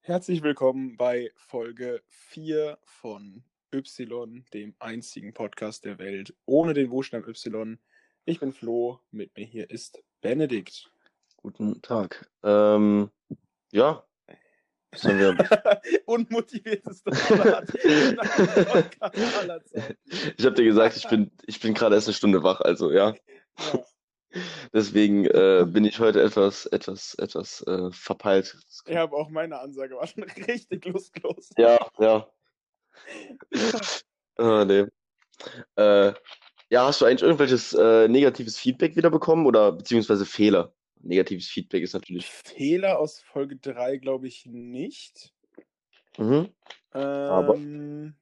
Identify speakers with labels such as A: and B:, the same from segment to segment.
A: Herzlich willkommen bei Folge 4 von Y, dem einzigen Podcast der Welt ohne den Buchstaben Y. Ich bin Flo, mit mir hier ist Benedikt.
B: Guten Tag. Ähm, ja, sollen wir,
A: Unmotivierteste Podcast aller Zeiten.
B: ich habe dir gesagt, ich bin, ich bin gerade erst eine Stunde wach, also ja.
A: Ja.
B: Deswegen äh, bin ich heute etwas, etwas, etwas äh, verpeilt.
A: Ich habe auch meine Ansage, war schon richtig lustlos.
B: Ja, ja. Ah, nee. Äh, ja, hast du eigentlich irgendwelches äh, negatives Feedback wieder bekommen oder beziehungsweise Fehler? Negatives Feedback ist natürlich.
A: Fehler aus Folge 3 glaube ich nicht.
B: Mhm. Aber-
A: Ähm,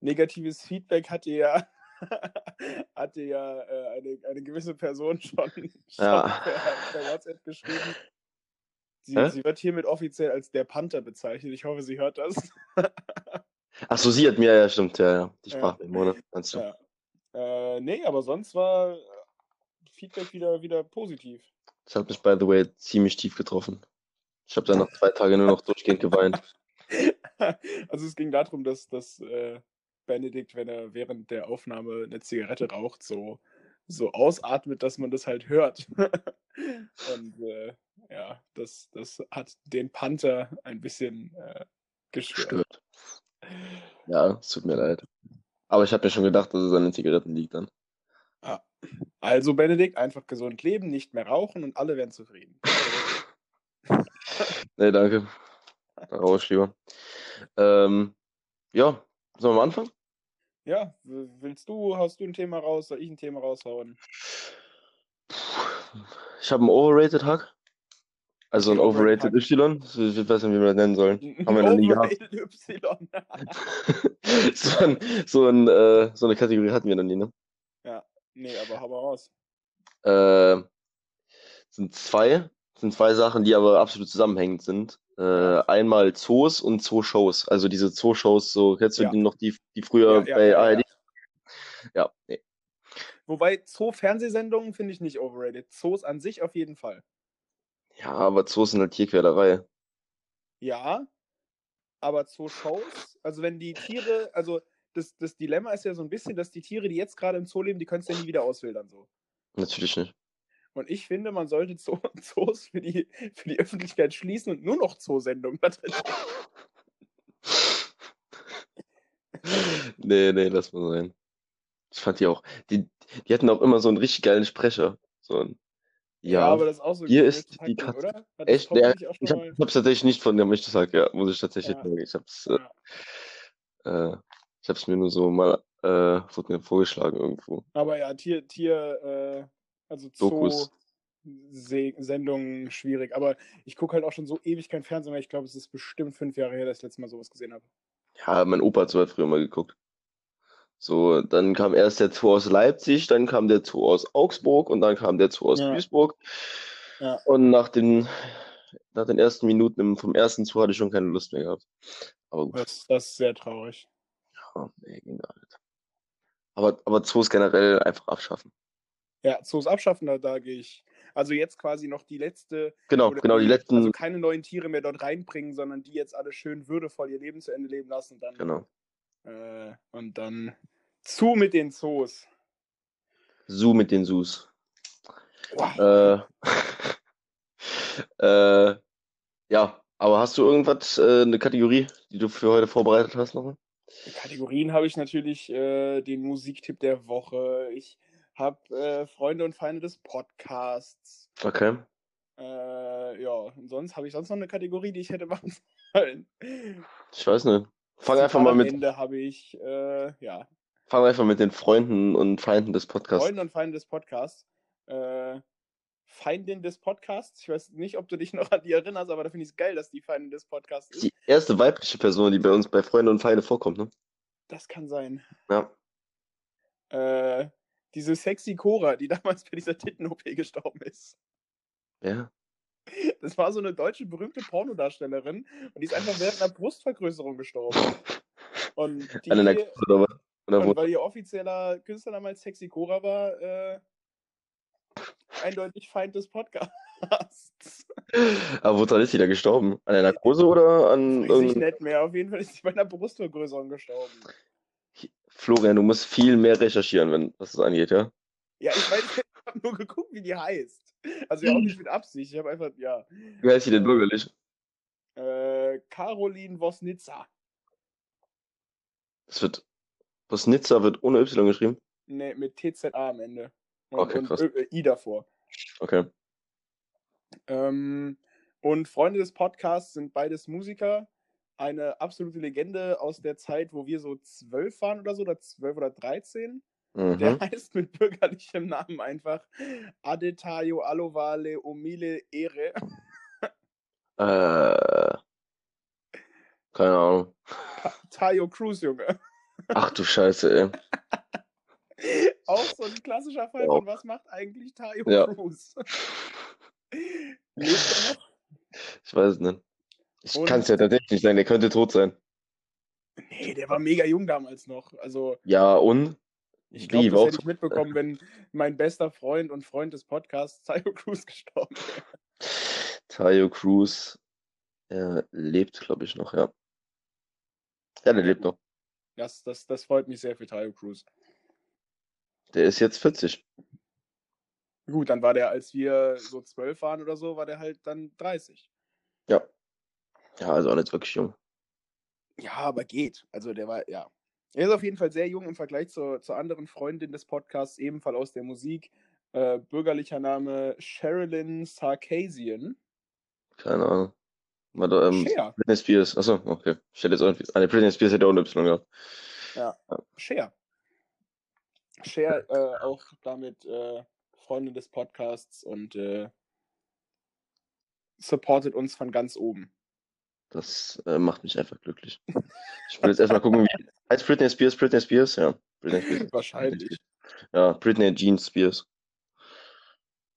A: negatives Feedback hatte ja, hatte ja äh, eine, eine gewisse Person schon, schon
B: Ja.
A: per, per WhatsApp geschrieben. Sie,
B: Hä?
A: sie wird hiermit offiziell als der Panther bezeichnet. Ich hoffe, sie hört das.
B: Ach so, sie hat mir, ja, stimmt, ja, ja. Die
A: Ja.
B: Sprachmemo, ne? Meinst du?
A: Ja. Äh, nee, aber sonst war äh, Feedback wieder, wieder positiv.
B: Das hat mich, by the way, ziemlich tief getroffen. Ich habe dann nach zwei Tagen nur noch durchgehend geweint.
A: Also es ging darum, dass, dass äh, Benedikt, wenn er während der Aufnahme eine Zigarette raucht, so, so ausatmet, dass man das halt hört. Und äh, ja, das, das hat den Panther ein bisschen äh, gestört.
B: Stört. Ja, es tut mir leid. Aber ich habe mir schon gedacht, dass es an den Zigaretten liegt dann.
A: Also Benedikt, einfach gesund leben, nicht mehr rauchen und alle werden zufrieden.
B: Nee, danke. Da rauche ich lieber. Ähm, ja, sollen wir anfangen?
A: Ja, willst du, haust du ein Thema raus, soll ich ein Thema raushauen?
B: Ich habe einen Overrated Hack. Also ein
A: Overrated
B: Y. Ich weiß nicht, wie wir das nennen sollen. Haben wir noch nie gehabt.
A: Overrated Y.
B: So, ein, so, ein, äh, so eine Kategorie hatten wir noch nie, ne?
A: Nee, aber hau mal raus.
B: Äh, sind zwei, sind zwei Sachen, die aber absolut zusammenhängend sind. Äh, einmal Zoos und Zooshows. Also diese Zooshows, so kennst du
A: Ja.
B: die noch, die, die früher
A: Ja, ja,
B: bei
A: ja,
B: ARD?
A: ja.
B: Ja, nee.
A: Wobei Zoo-Fernsehsendungen finde ich nicht overrated. Zoos an sich auf jeden Fall.
B: Ja, aber Zoos sind halt Tierquälerei.
A: Ja, aber Zoo-Shows, also wenn die Tiere, also das, das Dilemma ist ja so ein bisschen, dass die Tiere, die jetzt gerade im Zoo leben, die können es ja nie wieder auswildern so.
B: Natürlich nicht.
A: Und ich finde, man sollte Zoo, Zoos für die, für die Öffentlichkeit schließen und nur noch Zoosendungen da drin.
B: Nee, nee, lass mal sein. Ich fand die auch, die, die hatten auch immer so einen richtig geilen Sprecher. So ein, ja,
A: aber das ist auch so
B: hier ist die Katze.
A: das
B: echt,
A: schon
B: ich hab, ich hab's tatsächlich nicht von der Mischtes Hack, ja, muss ich tatsächlich
A: Ja.
B: sagen. Ich hab's, äh, äh, ich hab's mir nur so mal, äh, wurde mir vorgeschlagen irgendwo.
A: Aber ja, Tier, Tier, äh, also
B: Dokus.
A: Zoo-Sendungen schwierig. Aber ich gucke halt auch schon so ewig kein Fernsehen mehr. Ich glaube, es ist bestimmt fünf Jahre her, dass ich letztes Mal sowas gesehen habe.
B: Ja, mein Opa hat so halt früher mal geguckt. So, dann kam erst der Zoo aus Leipzig, dann kam der Zoo aus Augsburg und dann kam der Zoo aus
A: Ja.
B: Duisburg.
A: Ja.
B: Und nach den, nach den ersten Minuten vom ersten Zoo hatte ich schon keine Lust mehr gehabt. Aber gut,
A: Das, das ist sehr traurig.
B: Ja, nee, ging gar nicht. Aber, aber Zoos generell einfach abschaffen.
A: Ja, Zoos abschaffen, da, da gehe ich. Also jetzt quasi noch die letzte.
B: Genau, genau, die letzten,
A: Also keine neuen Tiere mehr dort reinbringen, sondern die jetzt alle schön würdevoll ihr Leben zu Ende leben lassen. Dann,
B: genau.
A: äh, und dann zu mit den Zoos.
B: Zoo mit den Zoos.
A: Wow.
B: Äh, äh, ja, aber hast du irgendwas, äh, eine Kategorie, die du für heute vorbereitet hast noch?
A: Kategorien habe ich natürlich äh, den Musiktipp der Woche. Ich habe äh, Freunde und Feinde des Podcasts.
B: Okay.
A: Äh, ja, und sonst habe ich sonst noch eine Kategorie, die ich hätte machen sollen.
B: Ich weiß nicht. Fang
A: Zitat
B: einfach mal
A: am
B: mit,
A: Ende habe ich, äh, ja,
B: fang einfach mit den Freunden und Feinden des Podcasts.
A: Freunde und Feinde des Podcasts. Feindin des Podcasts. Ich weiß nicht, ob du dich noch an die erinnerst, aber da finde ich es geil, dass die Feindin des Podcasts ist.
B: Die erste weibliche Person, die bei uns bei Freunde und Feinde vorkommt, ne?
A: Das kann sein.
B: Ja.
A: Äh, diese sexy Cora, die damals bei dieser Titten-OP gestorben ist.
B: Ja.
A: Das war so eine deutsche berühmte Pornodarstellerin und die ist einfach während einer Brustvergrößerung gestorben. Und die,
B: An einer Kuh oder was? Und
A: weil ihr offizieller Künstlername als Sexy Cora war, äh, eindeutig Feind des Podcasts.
B: aber woran ist sie da gestorben? An der Narkose oder an
A: Weiß ich nicht mehr. Auf jeden Fall ist sie bei einer Brustvergrößerung gestorben.
B: Florian, du musst viel mehr recherchieren, wenn was das angeht, ja?
A: Ja, ich weiß, ich habe nur geguckt, wie die heißt. Also ja auch nicht mit Absicht. Ich habe einfach, ja.
B: Wie heißt sie denn bürgerlich?
A: Äh, Caroline Wosnitzer.
B: Das wird. Bosnitzer wird ohne Y geschrieben.
A: Ne, mit TZA am Ende.
B: Okay,
A: und
B: krass.
A: Ö- äh, I davor.
B: Okay.
A: Ähm, und Freunde des Podcasts sind beides Musiker. Eine absolute Legende aus der Zeit, wo wir so zwölf waren oder so, oder zwölf oder dreizehn. Der
B: Mhm.
A: heißt mit bürgerlichem Namen einfach Adetayo Alovale Omile Ere.
B: Äh. Keine Ahnung.
A: Tayo Cruz, Junge.
B: Ach du Scheiße, ey.
A: Auch so ein klassischer Fall von was macht eigentlich Tayo
B: Ja.
A: Cruz? Lebt er noch?
B: Ich weiß es nicht. Ich kann es ja tatsächlich nicht sagen, der könnte tot sein.
A: Nee, der war mega jung damals noch. Also
B: Ja, und?
A: ich glaube, das hätte ich mitbekommen, wenn mein bester Freund und Freund des Podcasts Tayo Cruz gestorben wäre.
B: Tayo Cruz. Er lebt, glaube ich, noch, ja. Ja, der lebt noch.
A: Das, das, das freut mich sehr für Tayo Cruz.
B: Der ist jetzt 40.
A: Gut, dann war der, als wir so zwölf waren oder so, war der halt dann 30.
B: Ja. Ja, also auch nicht wirklich jung.
A: Ja, aber geht. Also der war, ja. Er ist auf jeden Fall sehr jung im Vergleich zur, zur anderen Freundin des Podcasts, ebenfalls aus der Musik. Äh, bürgerlicher Name Sherilyn Sarkasian.
B: Keine Ahnung. Warte, ähm,
A: Cher.
B: Britney Spears. Achso, okay. Ich hätte jetzt irgendwie. Eine Britney Spears hätte auch ein Y gehabt.
A: Cher. Cher, äh, auch damit äh, Freundin des Podcasts und äh, supportet uns von ganz oben.
B: Das äh, macht mich einfach glücklich. Ich will jetzt erstmal gucken, wie. Heißt Britney Spears Britney Spears? Ja. Britney Spears.
A: Wahrscheinlich.
B: Ja, Britney Jean Spears.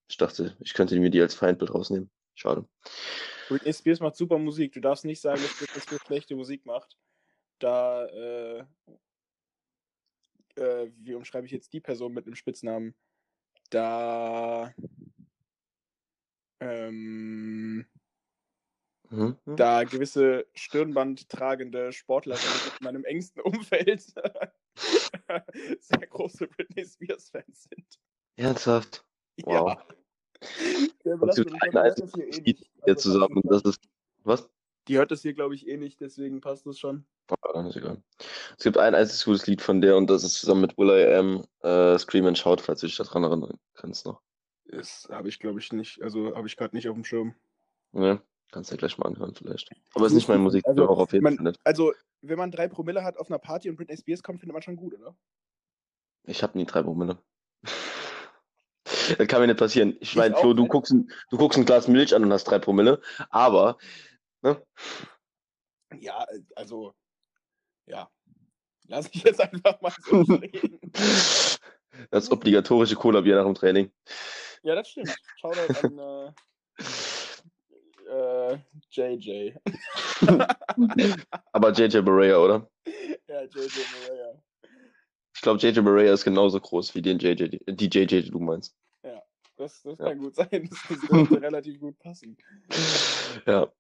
B: Ich dachte, ich könnte mir die als Feindbild rausnehmen. Schade.
A: Britney Spears macht super Musik. Du darfst nicht sagen, dass Britney Spears schlechte Musik macht. Da, äh, äh, wie umschreibe ich jetzt die Person mit einem Spitznamen? Da, ähm,
B: Mhm.
A: da gewisse Stirnband tragende Sportlerinnen in meinem engsten Umfeld sehr große Britney Spears-Fans sind.
B: Ernsthaft? Wow.
A: Ja. Der belastet mich, hier
B: Lied
A: nicht.
B: hier
A: Also,
B: zusammen. Das ist. Was?
A: Die hört das hier, glaube ich, eh nicht, deswegen passt das schon.
B: Ah, ist egal. Es gibt ein einziges gutes Lied von der und das ist zusammen mit Will I Am äh, Scream and Shout, falls du dich daran erinnern kannst noch.
A: Das habe ich, glaube ich, nicht. Also habe ich gerade nicht auf dem Schirm.
B: Ne? Kannst du ja gleich mal anhören, vielleicht. Aber ist nicht mein Musik,
A: Also,
B: auch auf jeden
A: man-
B: Fall nicht.
A: Also, wenn man drei Promille hat auf einer Party und Britney Spears kommt, findet man schon gut, oder?
B: Ich habe nie drei Promille. Das kann mir nicht passieren. Ich
A: Ich
B: meine, Flo, du guckst, ein, du guckst ein Glas Milch an und hast drei Promille, aber ne?
A: Ja, äh, also, ja. Lass ich jetzt einfach mal so stehen.
B: das obligatorische Cola-Bier nach dem Training.
A: Ja, das stimmt. Shoutout an äh, äh, JJ.
B: Aber JJ Barea, oder?
A: Ja, JJ Maria.
B: Ich glaube, JJ Barea ist genauso groß wie den JJ, die- JJ, die du meinst.
A: Das, das
B: Ja.
A: kann gut sein. Das, das könnte relativ gut passen.
B: Ja.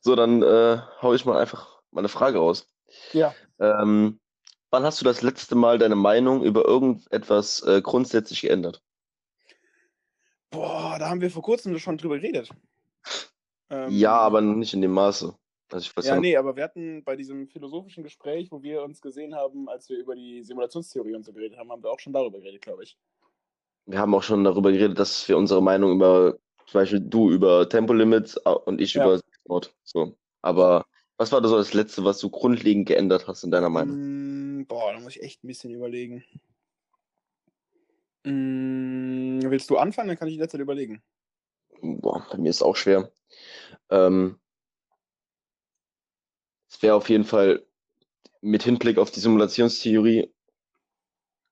B: So, dann äh, hau ich mal einfach mal eine Frage raus.
A: Ja.
B: Ähm, wann hast du das letzte Mal deine Meinung über irgendetwas äh, grundsätzlich geändert?
A: Boah, da haben wir vor kurzem schon drüber geredet. Ähm,
B: Ja, aber nicht in dem Maße. Also ich weiß
A: Ja,
B: ja,
A: nee, aber wir hatten bei diesem philosophischen Gespräch, wo wir uns gesehen haben, als wir über die Simulationstheorie und so geredet haben, haben wir auch schon darüber geredet, glaube ich.
B: wir haben auch schon darüber geredet, dass wir unsere Meinung über, zum Beispiel du über Tempolimits und ich
A: Ja.
B: über Sport. So. Aber was war das so das Letzte, was du grundlegend geändert hast in deiner Meinung?
A: Mm, boah, da muss ich echt ein bisschen überlegen. Mm, willst du anfangen? Dann kann ich der Zeit überlegen.
B: Boah, bei mir ist auch schwer. Ähm, es wäre auf jeden Fall mit Hinblick auf die Simulationstheorie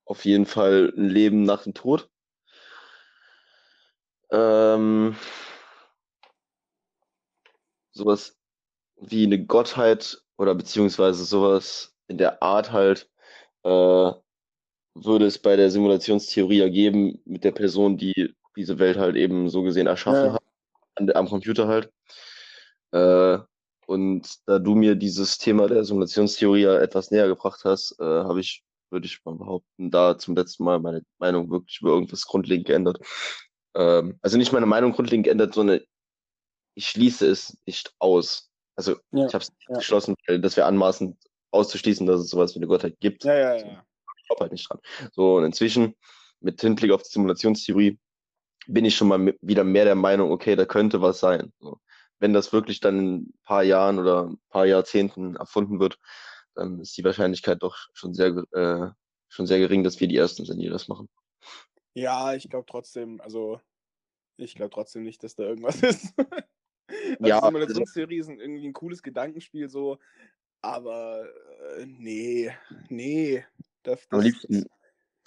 B: auf jeden Fall ein Leben nach dem Tod. Ähm, sowas wie eine Gottheit oder beziehungsweise sowas in der Art halt, äh, würde es bei der Simulationstheorie ergeben mit der Person, die diese Welt halt eben so gesehen erschaffen
A: Ja.
B: hat, an, am Computer halt. Äh, und da du mir dieses Thema der Simulationstheorie ja etwas näher gebracht hast, äh, habe ich, würde ich mal behaupten, da zum letzten Mal meine Meinung wirklich über irgendwas grundlegend geändert. Ähm, also nicht meine Meinung grundlegend geändert, sondern ich schließe es nicht aus. Also
A: Ja,
B: ich habe es nicht
A: ja.
B: geschlossen, weil das wäre anmaßend auszuschließen, dass es sowas wie eine Gottheit gibt.
A: Ja, ja, ja.
B: ich glaube halt nicht dran. So, und inzwischen, mit Hinblick auf die Simulationstheorie, bin ich schon mal wieder mehr der Meinung, okay, da könnte was sein. So. Wenn das wirklich dann in ein paar Jahren oder ein paar Jahrzehnten erfunden wird, dann ist die Wahrscheinlichkeit doch schon sehr, äh, schon sehr gering, dass wir die Ersten sind, die das machen.
A: Ja, ich glaube trotzdem, also ich glaube trotzdem nicht, dass da irgendwas ist. Also
B: Ja,
A: ist ein- irgendwie ein cooles Gedankenspiel so, aber äh, nee, nee. Das,
B: Am
A: das,
B: liebsten,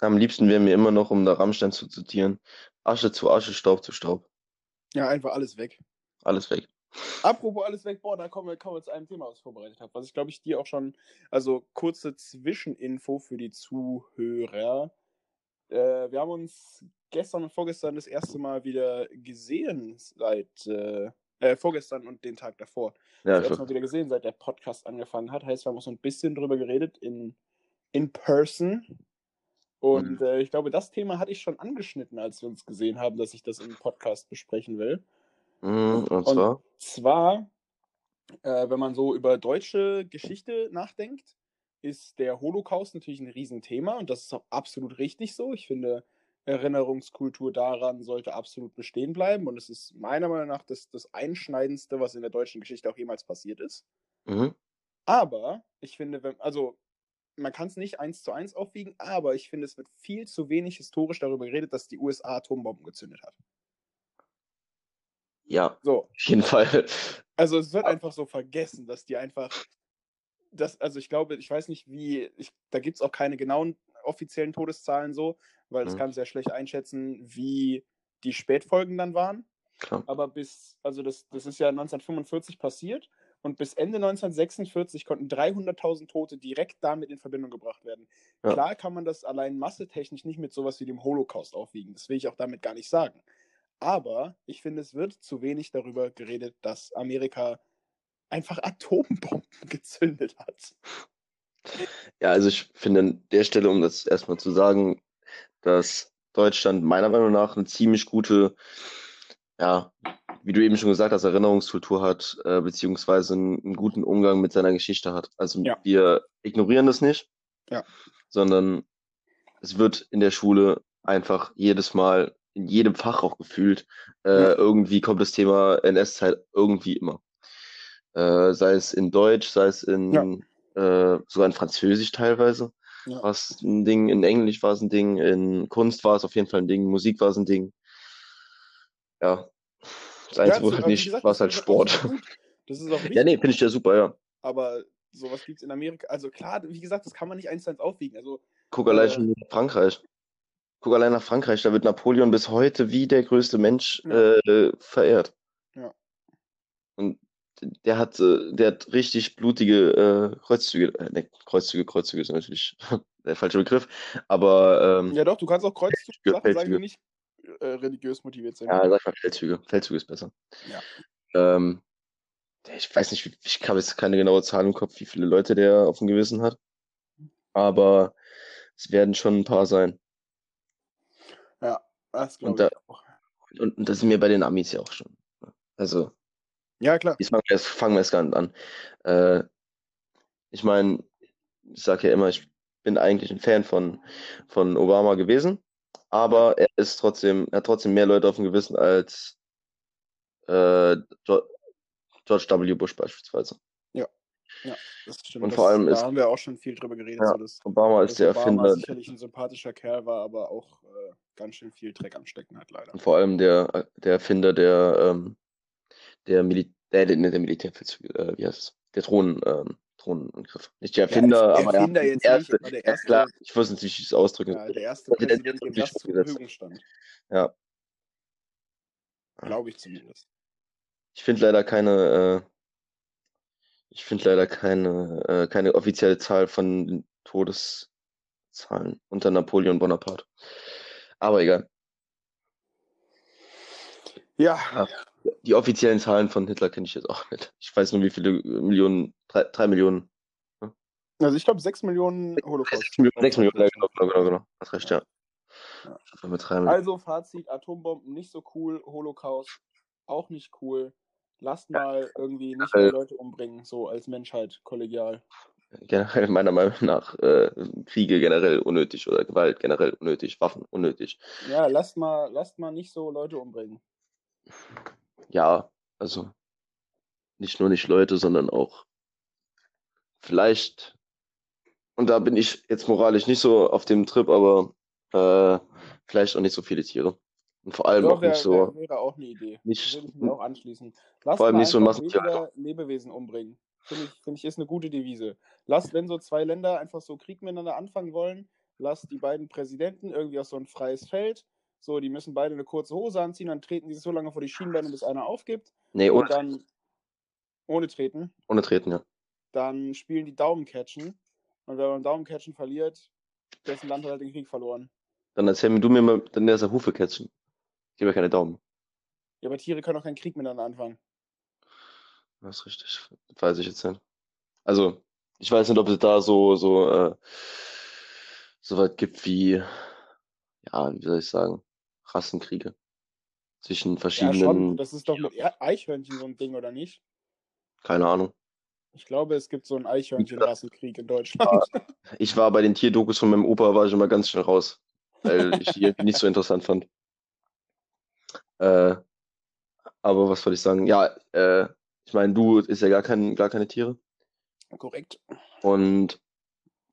B: am liebsten wäre mir immer noch, um da Rammstein zu zitieren, Asche zu Asche, Staub zu Staub.
A: ja, einfach alles weg.
B: Alles weg.
A: Apropos alles weg, boah, da kommen wir, kommen wir zu einem Thema, was ich vorbereitet habe, was ich glaube ich dir auch schon, also kurze Zwischeninfo für die Zuhörer. Äh, wir haben uns gestern und vorgestern das erste Mal wieder gesehen seit, äh, äh, vorgestern und den Tag davor.
B: Ja,
A: das
B: ich
A: erste Mal wieder gesehen, seit der Podcast angefangen hat. Heißt, wir haben auch so ein bisschen drüber geredet in, in person. Und
B: Mhm.
A: äh, ich glaube, das Thema hatte ich schon angeschnitten, als wir uns gesehen haben, dass ich das im Podcast besprechen will.
B: Mhm, und
A: Und
B: zwar,
A: zwar, äh, wenn man so über deutsche Geschichte nachdenkt, ist der Holocaust natürlich ein Riesenthema und das ist auch absolut richtig so. Ich finde, Erinnerungskultur daran sollte absolut bestehen bleiben und es ist meiner Meinung nach das, das Einschneidendste, was in der deutschen Geschichte auch jemals passiert ist.
B: mhm,
A: Aber ich finde, wenn, also man kann es nicht eins zu eins aufwiegen, aber ich finde, es wird viel zu wenig historisch darüber geredet, dass die USA Atombomben gezündet hat.
B: ja,
A: So,
B: auf jeden Fall.
A: Also es wird einfach so vergessen, dass die einfach, das, also ich glaube, ich weiß nicht wie, ich, da gibt es auch keine genauen offiziellen Todeszahlen so, weil das
B: Mhm.
A: kann sehr schlecht einschätzen, wie die Spätfolgen dann waren.
B: Klar.
A: Aber bis, also das, das ist ja 1945 passiert und bis Ende 1946 konnten 300.000 Tote direkt damit in Verbindung gebracht werden.
B: Ja.
A: Klar kann man das allein massetechnisch nicht mit sowas wie dem Holocaust aufwiegen. Das will ich auch damit gar nicht sagen. Aber ich finde, es wird zu wenig darüber geredet, dass Amerika einfach Atombomben gezündet hat.
B: Ja, also ich finde an der Stelle, um das erstmal zu sagen, dass Deutschland meiner Meinung nach eine ziemlich gute, ja, wie du eben schon gesagt hast, Erinnerungskultur hat, äh, beziehungsweise einen, einen guten Umgang mit seiner Geschichte hat. Also
A: Ja.
B: wir ignorieren das nicht,
A: Ja.
B: sondern es wird in der Schule einfach jedes Mal, in jedem Fach auch gefühlt, äh,
A: Ja.
B: irgendwie kommt das Thema NS-Zeit irgendwie immer. Äh, sei es in Deutsch, sei es in äh, sogar in Französisch teilweise
A: Ja.
B: war es ein Ding, in Englisch war es ein Ding, in Kunst war es auf jeden Fall ein Ding, Musik war es ein Ding. Ja. Das Einzige,
A: zu-
B: wo halt nicht,
A: gesagt,
B: war es halt Sport.
A: Das ist auch.
B: Ja, nee, finde ich ja super, ja.
A: Aber sowas gibt es in Amerika. Also klar, wie gesagt, das kann man nicht eins zu eins aufwiegen. Also
B: Guck allein
A: Äh.
B: schon nach Frankreich. Guck allein nach Frankreich, da wird Napoleon bis heute wie der größte Mensch
A: Ja.
B: äh, verehrt.
A: Ja.
B: Und der hat, äh, der hat richtig blutige äh, Kreuzzüge, äh, ne, Kreuzzüge, Kreuzzüge ist natürlich der falsche Begriff, aber ähm,
A: ja doch, du kannst auch Kreuzzug
B: Ja,
A: Sachen sagen,
B: Feldzüge.
A: die nicht äh, religiös motiviert sind.
B: Ja, sag mal Feldzüge. Feldzüge ist besser.
A: Ja.
B: Ähm, ich weiß nicht, ich habe jetzt keine genaue Zahl im Kopf, wie viele Leute der auf dem Gewissen hat. Aber es werden schon ein paar sein.
A: Das
B: Und
A: glaube
B: da-
A: ich auch.
B: Und, und das sind wir bei den Amis ja auch schon. Also,
A: Ja, klar.
B: jetzt fangen wir erst, fangen wir erst gar nicht an. Äh, ich meine, ich sage ja immer, ich bin eigentlich ein Fan von, von Obama gewesen, aber er ist trotzdem, er hat trotzdem mehr Leute auf dem Gewissen als äh, George W. Bush beispielsweise.
A: Das stimmt.
B: Und
A: das,
B: vor allem
A: da
B: ist-
A: haben wir auch schon viel drüber geredet,
B: Ja,
A: so dass,
B: Obama ist der
A: Obama
B: Erfinder,
A: sicherlich ein sympathischer Kerl war, aber auch äh, ganz schön viel Dreck am Stecken hat, leider.
B: und vor allem der, der Erfinder der, ähm, der, Mil der, der, der Militärfeldzüge, äh, wie heißt es? Der Drohnen, ähm, Drohnenangriff. Nicht der Erfinder,
A: Ja,
B: aber
A: Erfinder
B: er,
A: jetzt
B: der
A: nicht,
B: erste,
A: aber der
B: ja,
A: erste-
B: klar, ich wusste nicht, wie ich es ausdrücken
A: Ja, der erste
B: Präsident
A: Präsident, dem
B: der
A: das zur. Verfügung stand.
B: Ja.
A: Glaube ich zumindest.
B: Ich finde leider keine, äh, ich finde leider keine, äh, keine offizielle Zahl von Todes, Zahlen unter Napoleon Bonaparte. Aber egal.
A: Ja.
B: ja. Die offiziellen Zahlen von Hitler kenne ich jetzt auch nicht. Ich weiß nur, wie viele Millionen, drei, drei Millionen.
A: Ne? Also ich glaube sechs Millionen Holocaust.
B: Sechs Millionen, sechs Millionen, genau, genau, genau, genau. Hast recht, ja.
A: ja. Also Fazit, Atombomben nicht so cool, Holocaust auch nicht cool. Lasst mal irgendwie nicht mehr Leute umbringen, so als Menschheit kollegial.
B: Generell meiner Meinung nach äh, Kriege generell unnötig oder Gewalt generell unnötig, Waffen unnötig.
A: Ja, lasst mal, lasst mal nicht so Leute umbringen.
B: Ja, also nicht nur nicht Leute, sondern auch vielleicht, und da bin ich jetzt moralisch nicht so auf dem Trip, aber äh, vielleicht auch nicht so viele Tiere. Und vor allem ja, auch wär, nicht so.
A: Wär, wäre auch eine Idee.
B: Nicht,
A: würde ich mir auch anschließen. Lass
B: vor allem nicht so
A: weniger Lebewesen umbringen. Finde ich, find ich ist eine gute Devise. Lass, wenn so zwei Länder einfach so Krieg miteinander anfangen wollen, lass die beiden Präsidenten irgendwie auf so ein freies Feld. So, die müssen beide eine kurze Hose anziehen, dann treten die sich so lange vor die Schienbeine, bis einer aufgibt.
B: Nee,
A: ohne und dann ohne treten.
B: Ohne treten, ja.
A: Dann spielen die Daumencatchen. Und wer beim Daumencatchen verliert, dessen Land hat halt den Krieg verloren.
B: Dann erzähl mir du mir mal, dann ist der Hufecatchen. Gib mir keine Daumen.
A: Ja, aber Tiere können auch keinen Krieg miteinander anfangen.
B: Das ist richtig. Weiß ich jetzt nicht. Also, ich weiß nicht, ob es da so, so, äh, so weit gibt wie, ja, wie soll ich sagen, Rassenkriege zwischen verschiedenen. Ja, schon.
A: Das ist doch mit Eichhörnchen so ein Ding, oder nicht?
B: Keine Ahnung.
A: Ich glaube, es gibt so einen Eichhörnchen-Rassenkrieg in Deutschland.
B: Ich war bei den Tierdokus von meinem Opa, war ich immer ganz schnell raus, weil ich die nicht so interessant fand. Äh, aber was wollte ich sagen? Ja, äh, ich meine, du isst ja gar, kein, gar keine Tiere.
A: Korrekt.
B: Und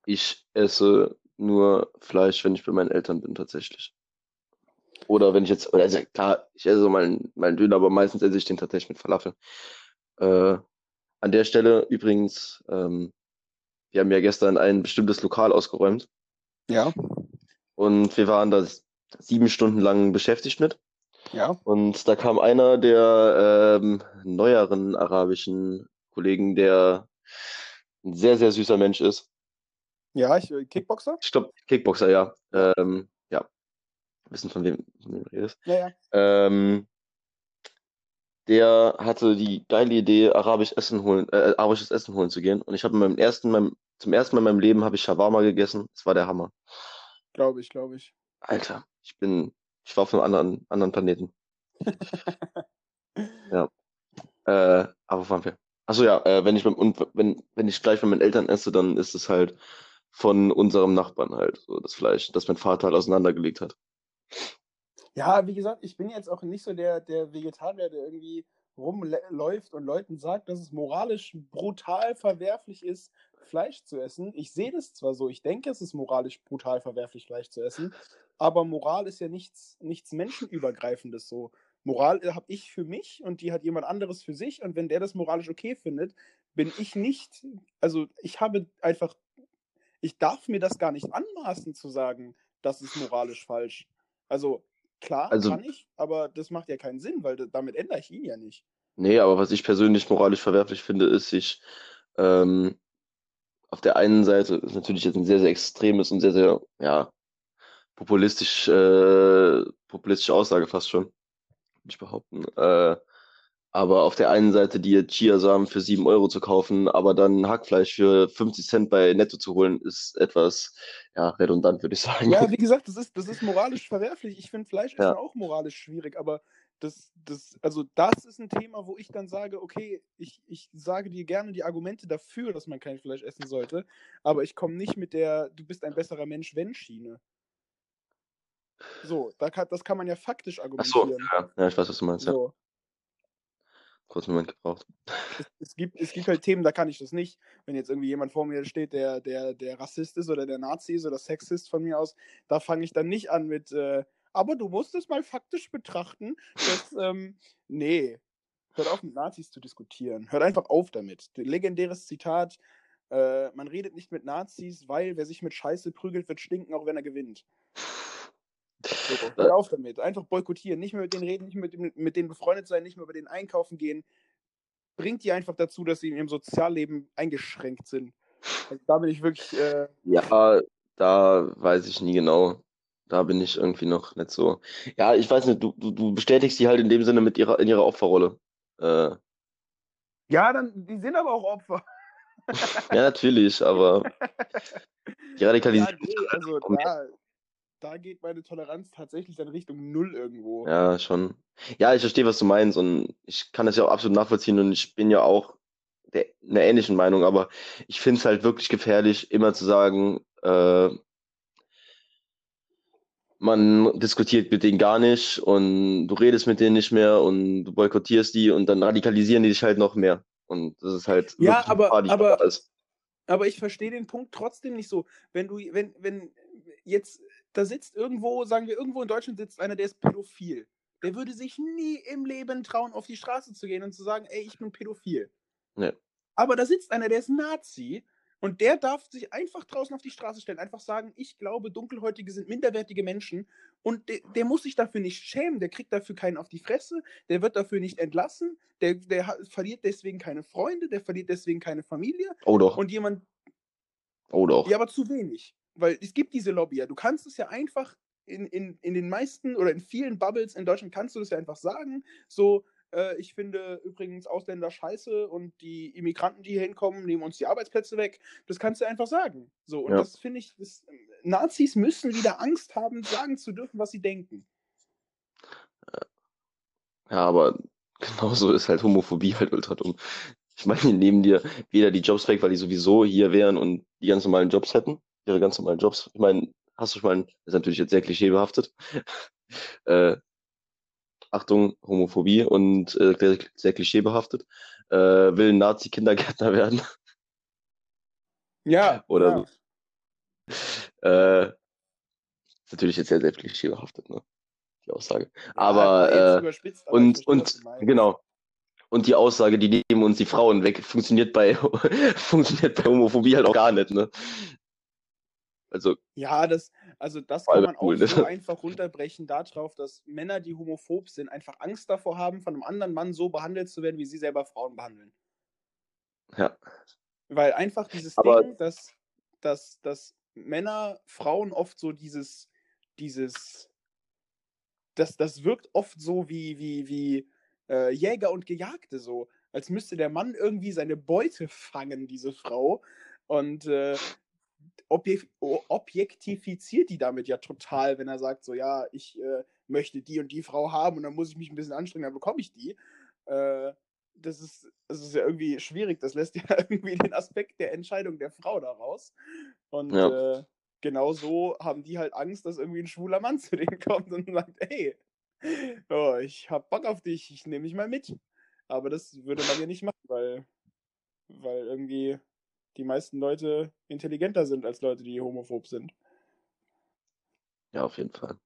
B: ich esse nur Fleisch, wenn ich bei meinen Eltern bin, tatsächlich. Oder wenn ich jetzt, oder also klar, ich esse so meinen, meinen Döner, aber meistens esse ich den tatsächlich mit Falafel. Äh, an der Stelle übrigens, ähm, wir haben ja gestern ein bestimmtes Lokal ausgeräumt.
A: Ja.
B: Und wir waren da sieben Stunden lang beschäftigt mit.
A: Ja.
B: Und da kam einer der ähm, neueren arabischen Kollegen, der ein sehr, sehr süßer Mensch ist.
A: Ja, ich, äh, Kickboxer?
B: Stopp, Kickboxer, ja. Ähm, ja. Wissen von wem, von wem du redest.
A: Ja, ja.
B: Ähm, der hatte die geile Idee, arabisch Essen holen, äh, arabisches Essen holen zu gehen. Und ich habe meinem ersten, meinem, zum ersten Mal in meinem Leben habe ich Shawarma gegessen. Das war der Hammer.
A: Glaube ich, glaube ich.
B: Alter, ich bin ich war auf einem anderen, anderen Planeten. ja. Äh, aber waren wir? Achso, ja, äh, wenn ich beim, und wenn, wenn ich Fleisch bei meinen Eltern esse, dann ist es halt von unserem Nachbarn halt, so das Fleisch, das mein Vater halt auseinandergelegt hat.
A: Ja, wie gesagt, ich bin jetzt auch nicht so der, der Vegetarier, der irgendwie rumläuft und Leuten sagt, dass es moralisch brutal verwerflich ist, Fleisch zu essen. Ich sehe das zwar so, ich denke, es ist moralisch brutal verwerflich, Fleisch zu essen, aber Moral ist ja nichts, nichts Menschenübergreifendes so. Moral habe ich für mich und die hat jemand anderes für sich und wenn der das moralisch okay findet, bin ich nicht, also ich habe einfach, ich darf mir das gar nicht anmaßen zu sagen, das ist moralisch falsch. Also klar, also, kann ich, aber das macht ja keinen Sinn, weil damit ändere ich ihn ja nicht.
B: Nee, aber was ich persönlich moralisch verwerflich finde, ist, sich ähm, auf der einen Seite ist natürlich jetzt ein sehr, sehr extremes und sehr, sehr, ja, populistisch, äh, populistische Aussage fast schon, würde ich behaupten. Äh, aber auf der einen Seite die Chiasamen für 7 Euro zu kaufen, aber dann Hackfleisch für 50 Cent bei Netto zu holen, ist etwas ja, redundant, würde ich sagen.
A: Ja, wie gesagt, das ist, das ist moralisch verwerflich. Ich finde Fleisch ja. auch moralisch schwierig, aber das, das, also das ist ein Thema, wo ich dann sage, okay, ich, ich sage dir gerne die Argumente dafür, dass man kein Fleisch essen sollte, aber ich komme nicht mit der, du bist ein besserer Mensch, wenn Schiene. So, da kann, das kann man ja faktisch argumentieren.
B: Ach so, ja, ja ich weiß, was du meinst, so. ja. Kurz einen Moment gebraucht.
A: Es, es, gibt, es gibt halt Themen, da kann ich das nicht. Wenn jetzt irgendwie jemand vor mir steht, der, der, der Rassist ist oder der Nazi ist oder Sexist von mir aus, da fange ich dann nicht an mit, äh, aber du musst es mal faktisch betrachten, dass, ähm, nee, hört auf mit Nazis zu diskutieren. Hört einfach auf damit. Legendäres Zitat, äh, man redet nicht mit Nazis, weil wer sich mit Scheiße prügelt, wird stinken, auch wenn er gewinnt. So, hör auf damit. Einfach boykottieren. Nicht mehr mit denen reden, nicht mehr mit, mit denen befreundet sein, nicht mehr über denen einkaufen gehen. Bringt die einfach dazu, dass sie in ihrem Sozialleben eingeschränkt sind. Also da bin ich wirklich. Äh,
B: ja, da weiß ich nie genau. Da bin ich irgendwie noch nicht so. Ja, ich weiß nicht, du, du, du bestätigst sie halt in dem Sinne mit ihrer, in ihrer Opferrolle. Äh,
A: Ja, dann, die sind aber auch Opfer.
B: ja, natürlich, aber die
A: Ja,
B: Radikalisierung.
A: nee, also da, da geht meine Toleranz tatsächlich dann Richtung Null irgendwo.
B: Ja, schon. Ja, ich verstehe, was du meinst und ich kann das ja auch absolut nachvollziehen und ich bin ja auch der, einer ähnlichen Meinung, aber ich finde es halt wirklich gefährlich, immer zu sagen, äh, man diskutiert mit denen gar nicht und du redest mit denen nicht mehr und du boykottierst die und dann radikalisieren die dich halt noch mehr. Und das ist halt
A: Ja, aber-. Aber ich verstehe den Punkt trotzdem nicht so. Wenn du, wenn, wenn jetzt da sitzt irgendwo, sagen wir, irgendwo in Deutschland sitzt einer, der ist pädophil. Der würde sich nie im Leben trauen, auf die Straße zu gehen und zu sagen, ey, ich bin pädophil.
B: Nee.
A: Aber da sitzt einer, der ist Nazi und der darf sich einfach draußen auf die Straße stellen, einfach sagen, ich glaube, Dunkelhäutige sind minderwertige Menschen und der, der muss sich dafür nicht schämen, der kriegt dafür keinen auf die Fresse, der wird dafür nicht entlassen, der, der hat- verliert deswegen keine Freunde, der verliert deswegen keine Familie
B: Oh doch,
A: und jemand,
B: oh doch.
A: ja, aber zu wenig. Weil es gibt diese Lobby ja. Du kannst es ja einfach in, in, in den meisten oder in vielen Bubbles in Deutschland kannst du das ja einfach sagen. So, äh, ich finde übrigens Ausländer scheiße und die Immigranten, die hier hinkommen, nehmen uns die Arbeitsplätze weg. Das kannst du einfach sagen. So, und
B: Ja.
A: das finde ich, das, Nazis müssen wieder Angst haben, sagen zu dürfen, was sie denken.
B: Ja, aber genauso ist halt Homophobie halt ultra dumm. Ich meine, die nehmen dir weder die Jobs weg, weil die sowieso hier wären und die ganz normalen Jobs hätten, ihre ganz normalen Jobs. Ich meine, hast du schon mal, das ist natürlich jetzt sehr klischeebehaftet. Äh, Achtung, Homophobie und äh, sehr, sehr klischeebehaftet. Äh, will ein Nazi-Kindergärtner werden.
A: Ja,
B: Oder
A: ja.
B: Äh, ist natürlich jetzt sehr, sehr klischeebehaftet, ne? Die Aussage.
A: Ja,
B: Aber, äh,
A: überspitzt, aber ich
B: Und, und, genau. Und die Aussage, die nehmen uns die Frauen weg, funktioniert bei, funktioniert bei Homophobie halt auch gar nicht, ne? Also,
A: Ja, das, also das kann man auch
B: cool, ne?
A: so einfach runterbrechen darauf, dass Männer, die homophob sind, einfach Angst davor haben, von einem anderen Mann so behandelt zu werden, wie sie selber Frauen behandeln.
B: ja.
A: Weil einfach dieses
B: Aber-
A: Ding, dass, dass, dass Männer Frauen oft so dieses, dieses, das, das wirkt oft so wie, wie, wie äh, Jäger und Gejagte so, als müsste der Mann irgendwie seine Beute fangen, diese Frau. Und äh, objek objektifiziert die damit ja total, wenn er sagt, so ja, ich äh, möchte die und die Frau haben und dann muss ich mich ein bisschen anstrengen, dann bekomme ich die. Äh, das ist, das ist ja irgendwie schwierig. Das lässt ja irgendwie den Aspekt der Entscheidung der Frau daraus. Und
B: Ja.
A: äh, genau so haben die halt Angst, dass irgendwie ein schwuler Mann zu denen kommt und sagt, hey, oh, ich hab Bock auf dich, ich nehme dich mal mit. Aber das würde man ja nicht machen, weil, weil irgendwie die meisten Leute intelligenter sind als Leute, die homophob sind.
B: Ja, auf jeden Fall.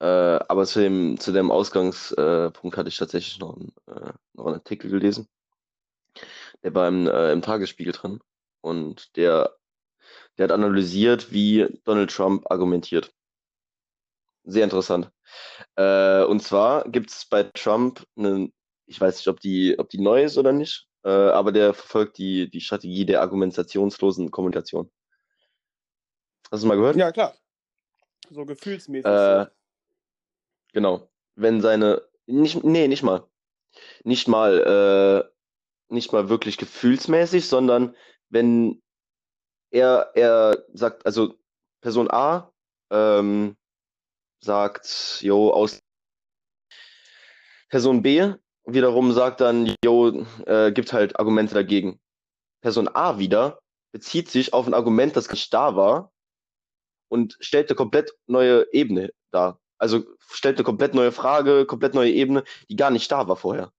B: Äh, aber zu dem, zu dem Ausgangspunkt hatte ich tatsächlich noch, einen, äh, noch einen Artikel gelesen. Der war im, äh, im Tagesspiegel drin und der, der hat analysiert, wie Donald Trump argumentiert. Sehr interessant. Äh, und zwar gibt es bei Trump einen, ich weiß nicht, ob die, ob die neu ist oder nicht, äh, aber der verfolgt die, die Strategie der argumentationslosen Kommunikation. Hast du mal gehört?
A: Ja, klar. So gefühlsmäßig.
B: Äh. Genau. Wenn seine, nicht, nee, nicht mal. Nicht mal, äh, nicht mal wirklich gefühlsmäßig, sondern wenn er, er sagt, also Person A, ähm, sagt, jo, aus Person B wiederum sagt dann, jo, äh, gibt halt Argumente dagegen. Person A wieder bezieht sich auf ein Argument, das nicht da war und stellt eine komplett neue Ebene dar. Also stellt eine komplett neue Frage, komplett neue Ebene, die gar nicht da war vorher.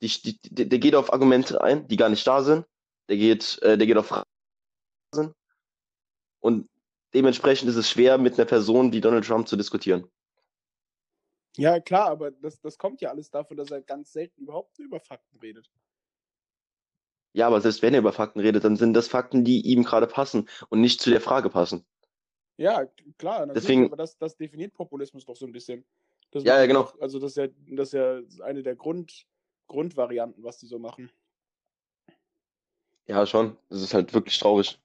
B: Die, die, die, der geht auf Argumente ein, die gar nicht da sind. Der geht, äh, der geht auf Fragen. sind. Und dementsprechend ist es schwer, mit einer Person wie Donald Trump zu diskutieren.
A: Ja, klar, aber das, das kommt ja alles davon, dass er ganz selten überhaupt über Fakten redet.
B: Ja, aber selbst wenn er über Fakten redet, dann sind das Fakten, die ihm gerade passen und nicht zu der Frage passen.
A: Ja, klar,
B: Deswegen-
A: aber das, das definiert Populismus doch so ein bisschen. Das
B: Ja, ja, genau.
A: Doch, also das ist ja, das ist ja eine der Grund, Grundvarianten, was die so machen.
B: Ja, schon. Das ist halt wirklich traurig.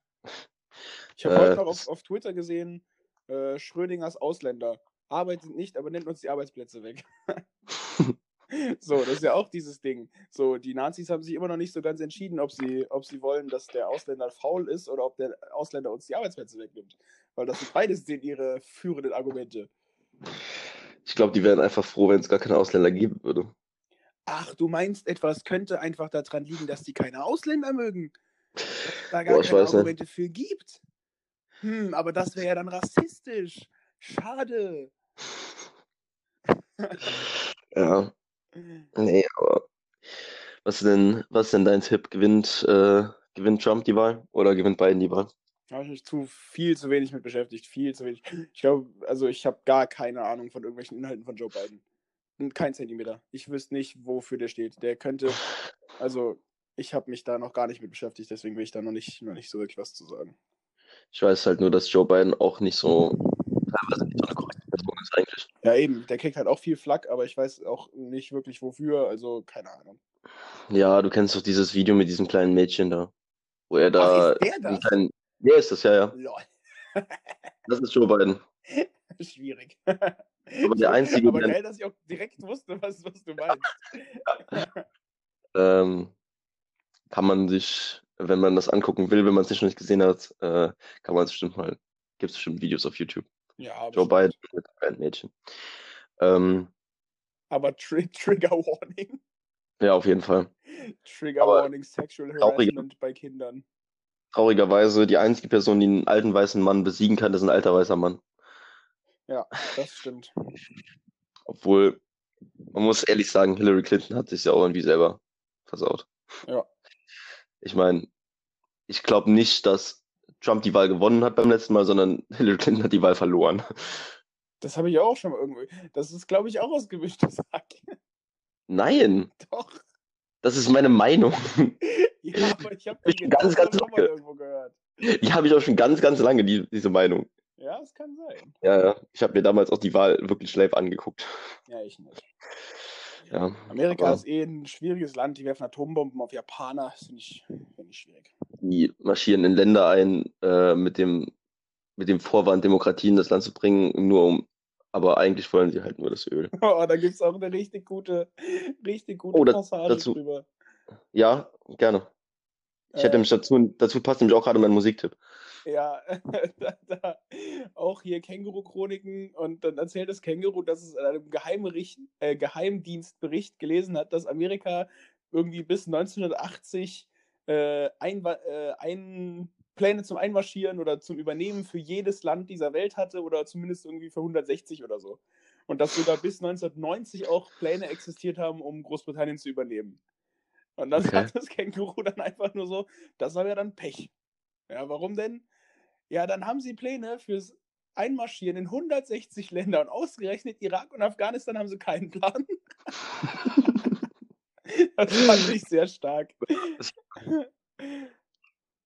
A: Ich habe heute
B: Äh,
A: noch auf, auf Twitter gesehen, äh, Schrödingers Ausländer arbeitet nicht, aber nimmt uns die Arbeitsplätze weg. so, das ist ja auch dieses Ding. So, die Nazis haben sich immer noch nicht so ganz entschieden, ob sie, ob sie wollen, dass der Ausländer faul ist oder ob der Ausländer uns die Arbeitsplätze wegnimmt. Weil das sind beides sind ihre führenden Argumente.
B: ich glaube, die wären einfach froh, wenn es gar keine Ausländer geben würde.
A: Ach, du meinst, etwas könnte einfach daran liegen, dass die keine Ausländer mögen? Dass da gar
B: Boah,
A: keine
B: weiß nicht.
A: Argumente für gibt? Hm, aber das wäre ja dann rassistisch. Schade.
B: Ja, nee, aber was ist denn, was ist denn dein Tipp? Gewinnt, äh, gewinnt Trump die Wahl oder gewinnt Biden die Wahl?
A: Da habe ich mich zu viel zu wenig mit beschäftigt. Viel zu wenig. Ich glaube, also ich habe gar keine Ahnung von irgendwelchen Inhalten von Joe Biden. Kein Zentimeter. Ich wüsste nicht, wofür der steht. Der könnte, also ich habe mich da noch gar nicht mit beschäftigt, deswegen will ich da noch nicht, noch nicht so wirklich was zu sagen.
B: Ich weiß halt nur, dass Joe Biden auch nicht so, teilweise nicht so eine korrekte Person ist eigentlich.
A: Ja, eben, der kriegt halt auch viel Flack, aber ich weiß auch nicht wirklich wofür, also keine Ahnung.
B: Ja, du kennst doch dieses Video mit diesem kleinen Mädchen da, wo er
A: Ach,
B: da
A: ist der das?
B: kleinen, ja, ist das, ja, ja.
A: Lol.
B: Das ist Joe Biden.
A: Schwierig.
B: Aber der einzige,
A: Aber geil, dass ich auch direkt wusste, was, was du meinst.
B: ähm, kann man sich, wenn man das angucken will, wenn man es nicht noch nicht gesehen hat, äh, kann man es bestimmt mal, gibt es bestimmt Videos auf YouTube.
A: Ja,
B: Joe. Biden mit einem kleinen Mädchen. Ähm,
A: Aber Tri Trigger Warning.
B: ja, auf jeden Fall.
A: Trigger
B: Aber
A: Warning Sexual Harassment bei Kindern.
B: Traurigerweise, die einzige Person, die einen alten weißen Mann besiegen kann, ist ein alter weißer Mann.
A: Ja, das stimmt.
B: Obwohl, man muss ehrlich sagen, Hillary Clinton hat sich ja auch irgendwie selber versaut.
A: Ja.
B: Ich meine, ich glaube nicht, dass Trump die Wahl gewonnen hat beim letzten Mal, sondern Hillary Clinton hat die Wahl verloren.
A: Das habe ich auch schon mal irgendwie. Das ist, glaube ich, auch aus gemischtes Hack.
B: Nein,
A: Doch.
B: das ist meine Meinung.
A: Ja, aber ich habe
B: bin ganz, ganz
A: schon
B: lange.
A: irgendwo gehört.
B: Die habe ich auch schon ganz, ganz lange, die, diese Meinung.
A: Ja, es kann sein.
B: Ja, ja. Ich habe mir damals auch die Wahl wirklich live angeguckt.
A: Ja, ich nicht.
B: Ja,
A: Amerika
B: aber
A: ist eh ein schwieriges Land. Die werfen Atombomben auf Japaner. Das finde ich, find ich schwierig.
B: die marschieren in Länder ein, äh, mit dem, mit dem Vorwand, Demokratie in das Land zu bringen, nur um, aber eigentlich wollen sie halt nur das Öl.
A: Oh, da gibt es auch eine richtig gute, richtig gute
B: Oh, da-
A: Passage
B: dazu-
A: drüber.
B: Ja, gerne. Ich hätte
A: Äh,
B: nämlich dazu, dazu passt nämlich auch gerade mein Musiktipp.
A: Ja, da, da, auch hier Känguru-Chroniken und dann erzählt das Känguru, dass es in einem Geheimricht, äh, Geheimdienstbericht gelesen hat, dass Amerika irgendwie bis 1980 äh, Einwa äh, ein Pläne zum Einmarschieren oder zum Übernehmen für jedes Land dieser Welt hatte oder zumindest irgendwie für 160 oder so. Und dass sogar bis 1990 auch Pläne existiert haben, um Großbritannien zu übernehmen. Und dann
B: Okay.
A: sagt das Känguru dann einfach nur so, das war ja dann Pech. Ja, warum denn? Ja, dann haben sie Pläne fürs Einmarschieren in 160 Länder und ausgerechnet Irak und Afghanistan haben sie keinen Plan. das fand ich sehr stark.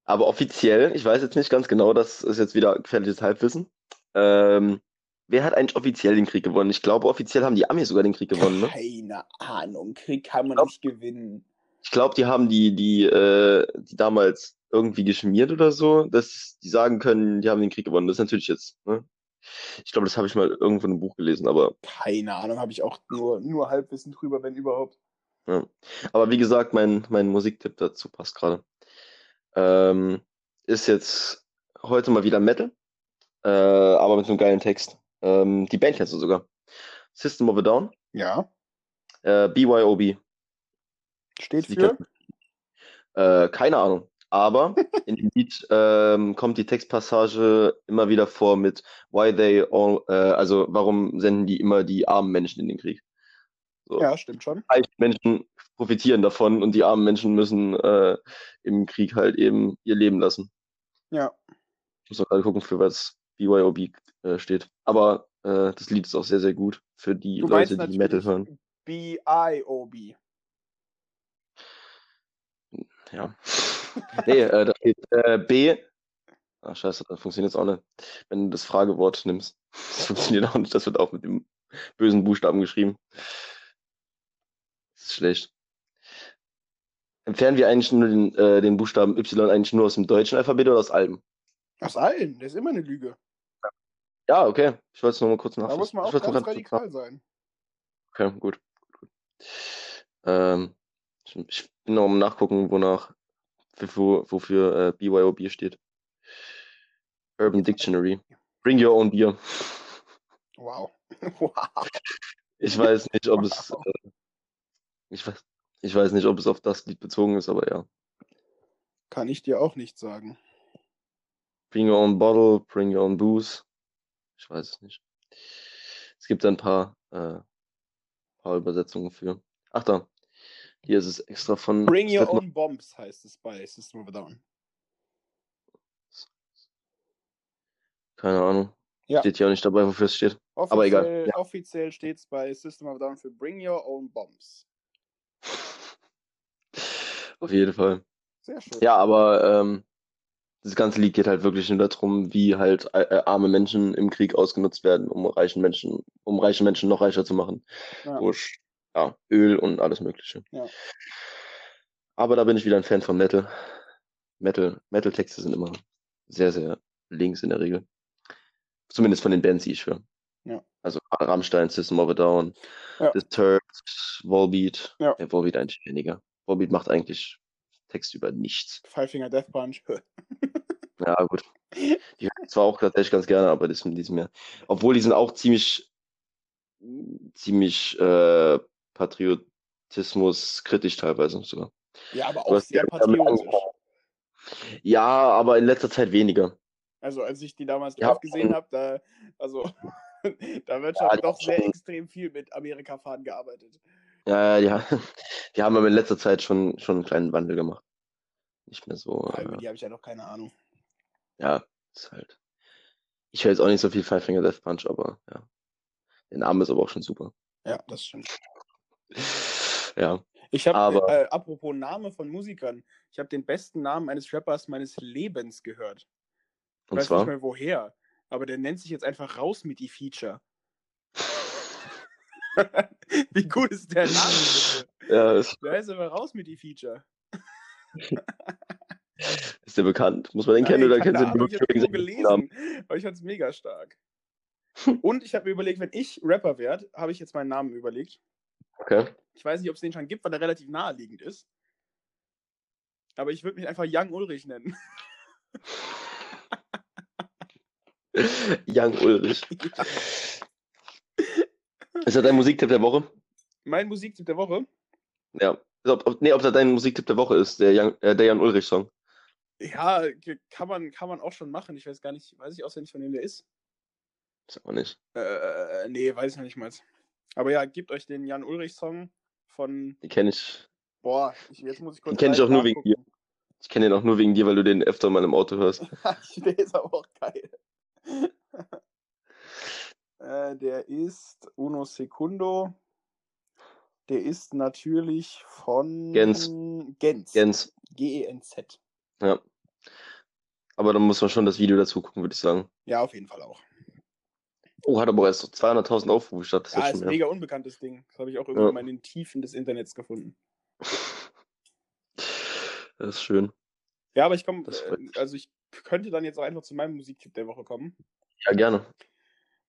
B: Aber offiziell, ich weiß jetzt nicht ganz genau, das ist jetzt wieder gefährliches Halbwissen. Ähm, wer hat eigentlich offiziell den Krieg gewonnen? Ich glaube, offiziell haben die Amis sogar den Krieg gewonnen, ne?
A: Keine Ahnung, Krieg kann man
B: Glaub-
A: nicht gewinnen.
B: Ich glaube, die haben die, die, äh, die damals irgendwie geschmiert oder so, dass die sagen können, die haben den Krieg gewonnen. Das ist natürlich jetzt, ne? Ich glaube, das habe ich mal irgendwo in einem Buch gelesen, aber
A: Keine Ahnung, habe ich auch nur, nur Halbwissen drüber, wenn überhaupt.
B: Ja. Aber wie gesagt, mein, mein Musiktipp dazu passt gerade. Ähm, ist jetzt heute mal wieder Metal, äh, aber mit einem geilen Text. Ähm, die Band kennst du sogar. System of a Down,
A: Ja,
B: äh, BYOB.
A: Steht für.
B: Äh, keine Ahnung. Aber in dem Lied ähm, kommt die Textpassage immer wieder vor mit Why they all, äh, also warum senden die immer die armen Menschen in den Krieg? So.
A: Ja, stimmt schon.
B: reiche Menschen profitieren davon und die armen Menschen müssen äh, im Krieg halt eben ihr Leben lassen.
A: Ja.
B: Ich muss auch gerade gucken, für was BYOB äh, steht. Aber äh, das Lied ist auch sehr, sehr gut für die
A: Du
B: Leute, die Metal hören.
A: B-I-O-B.
B: Ja. Nee, äh, da steht äh, B. Ach, scheiße, das funktioniert jetzt auch nicht. Wenn du das Fragewort nimmst. Das funktioniert auch nicht. Das wird auch mit dem bösen Buchstaben geschrieben. Das ist schlecht. Entfernen wir eigentlich nur den, äh, den Buchstaben Y eigentlich nur aus dem deutschen Alphabet oder aus allem?
A: Aus allen, das ist immer eine Lüge.
B: Ja, okay. Ich wollte es nur mal kurz
A: Da
B: nachvollziehen.
A: muss man auch ganz radikal sein.
B: Okay, gut. gut. Ähm, ich, ich bin noch am Nachgucken, wonach, wofür, wofür äh, BYOB steht. Urban Dictionary. Bring your own beer.
A: Wow. wow.
B: Ich weiß nicht, ob es, äh, ich weiß, ich weiß nicht, ob es auf das Lied bezogen ist, aber ja.
A: Kann ich dir auch nicht sagen.
B: Bring your own bottle, bring your own booze. Ich weiß es nicht. Es gibt ein paar, äh, paar Übersetzungen für. Ach da. Hier ist es extra von
A: Bring your own bombs heißt es bei System of a Down.
B: Keine Ahnung.
A: Ja.
B: Steht hier auch nicht dabei, wofür es steht.
A: Offiziell,
B: Aber egal, ja.
A: offiziell steht es bei System of a Down für Bring Your Own Bombs.
B: Auf jeden Fall.
A: Sehr schön.
B: Ja, aber ähm, das ganze Lied geht halt wirklich nur darum, wie halt äh, äh, arme Menschen im Krieg ausgenutzt werden, um reichen Menschen, um reiche Menschen noch reicher zu machen.
A: Ja.
B: Durch ja, Öl und alles Mögliche.
A: Ja.
B: Aber da bin ich wieder ein Fan von Metal. Metal, Metal-Texte sind immer sehr, sehr links in der Regel. Zumindest von den Bands, die ich höre.
A: Ja.
B: Also Rammstein, System of a Down,
A: Ja.
B: Disturbed, Volbeat.
A: Ja.
B: Ja, Volbeat eigentlich weniger. Volbeat macht eigentlich Text über nichts.
A: Five Finger Death Punch.
B: Ja, gut. Die höre ich zwar auch tatsächlich ganz gerne, aber das sind mehr. Obwohl die sind auch ziemlich, ziemlich äh, Patriotismus kritisch teilweise sogar.
A: ja, aber auch sehr
B: ja
A: patriotisch.
B: Ja, aber in letzter Zeit weniger.
A: Also als ich die damals
B: Ja.
A: live gesehen habe, da, also, da wird schon
B: Ja,
A: doch sehr
B: schon-
A: extrem viel mit Amerika-Fahren gearbeitet.
B: Ja, ja, die, die haben aber in letzter Zeit schon, schon einen kleinen Wandel gemacht. Nicht mehr so.
A: Ja, über
B: Äh,
A: die habe ich ja noch keine Ahnung.
B: ja, ist halt. Ich höre jetzt auch nicht so viel Five Finger Death Punch, aber ja. Der Name ist aber auch schon super.
A: Ja, das stimmt.
B: Ja.
A: Ich habe,
B: Aber-
A: äh, apropos Name von Musikern, ich habe den besten Namen eines Rappers meines Lebens gehört. Ich
B: Und
A: weiß
B: zwar.
A: nicht mehr woher, aber der nennt sich jetzt einfach raus mit die Feature. Wie gut ist der Name bitte?
B: Ja, ist,
A: Der heißt aber raus mit die Feature.
B: ist der bekannt? Muss man den kennen
A: Nein,
B: oder kennst du den
A: ich habe
B: seinem Namen?
A: gelesen, aber ich fand es mega stark. Und ich habe mir überlegt, wenn ich Rapper werde, habe ich jetzt meinen Namen überlegt.
B: Okay.
A: Ich weiß nicht, ob es den schon gibt, weil er relativ naheliegend ist. Aber ich würde mich einfach Young Ulrich nennen.
B: Young Ulrich. Ist das dein Musiktipp der Woche?
A: Mein Musiktipp der Woche.
B: Ja. Ob, ob, nee, ob das dein Musiktipp der Woche ist, der Young, äh, der Jan Ulrich Song.
A: Ja, kann man, kann man auch schon machen. Ich weiß gar nicht, weiß ich auswendig, von wem der ist.
B: Ist auch nicht.
A: Äh, nee, weiß ich noch nicht mal. Aber ja, gebt euch den Jan Ulrich-Song von.
B: Den kenne ich.
A: Boah, ich, jetzt muss ich kurz.
B: Den kenn ich auch nur wegen dir. Ich kenne den auch nur wegen dir, weil du den öfter mal im Auto hörst.
A: der ist aber auch geil. äh, der ist Uno Secundo. Der ist natürlich von
B: Gens.
A: Gens.
B: Jens.
A: G-E-N-Z.
B: Ja. Aber dann muss man schon das Video dazu gucken, würde ich sagen.
A: Ja, auf jeden Fall auch.
B: Oh, hat aber erst so 200.000 Aufrufe statt.
A: Ja,
B: ist
A: ein mega unbekanntes Ding. Das habe ich auch irgendwann
B: Ja.
A: mal in den Tiefen des Internets gefunden.
B: Das ist schön.
A: Ja, aber ich komme, äh, also ich könnte dann jetzt auch einfach zu meinem Musiktipp der Woche kommen.
B: Ja, gerne.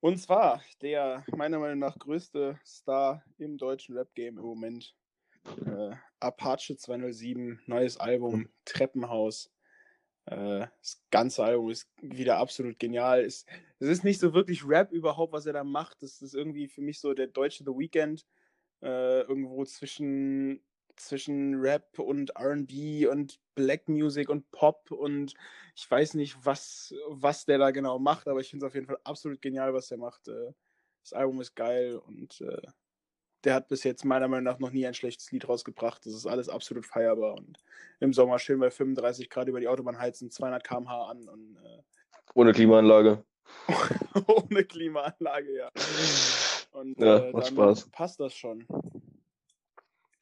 A: Und zwar der meiner Meinung nach größte Star im deutschen Rap-Game im Moment. Äh, Apache 207, neues Album, Treppenhaus. Äh, das ganze Album ist wieder absolut genial. Es, es ist nicht so wirklich Rap überhaupt, was er da macht. Das ist irgendwie für mich so der deutsche The Weeknd. Äh, irgendwo zwischen, zwischen Rap und RB und Black Music und Pop und ich weiß nicht, was, was der da genau macht, aber ich finde es auf jeden Fall absolut genial, was der macht. Äh, Das Album ist geil und äh, der hat bis jetzt meiner Meinung nach noch nie ein schlechtes Lied rausgebracht. Das ist alles absolut feierbar und im Sommer schön bei 35 Grad über die Autobahn heizen, 200 km/h an und äh,
B: Ohne Klimaanlage.
A: ohne Klimaanlage, ja. Und
B: Ja,
A: äh,
B: macht Spaß.
A: passt das schon.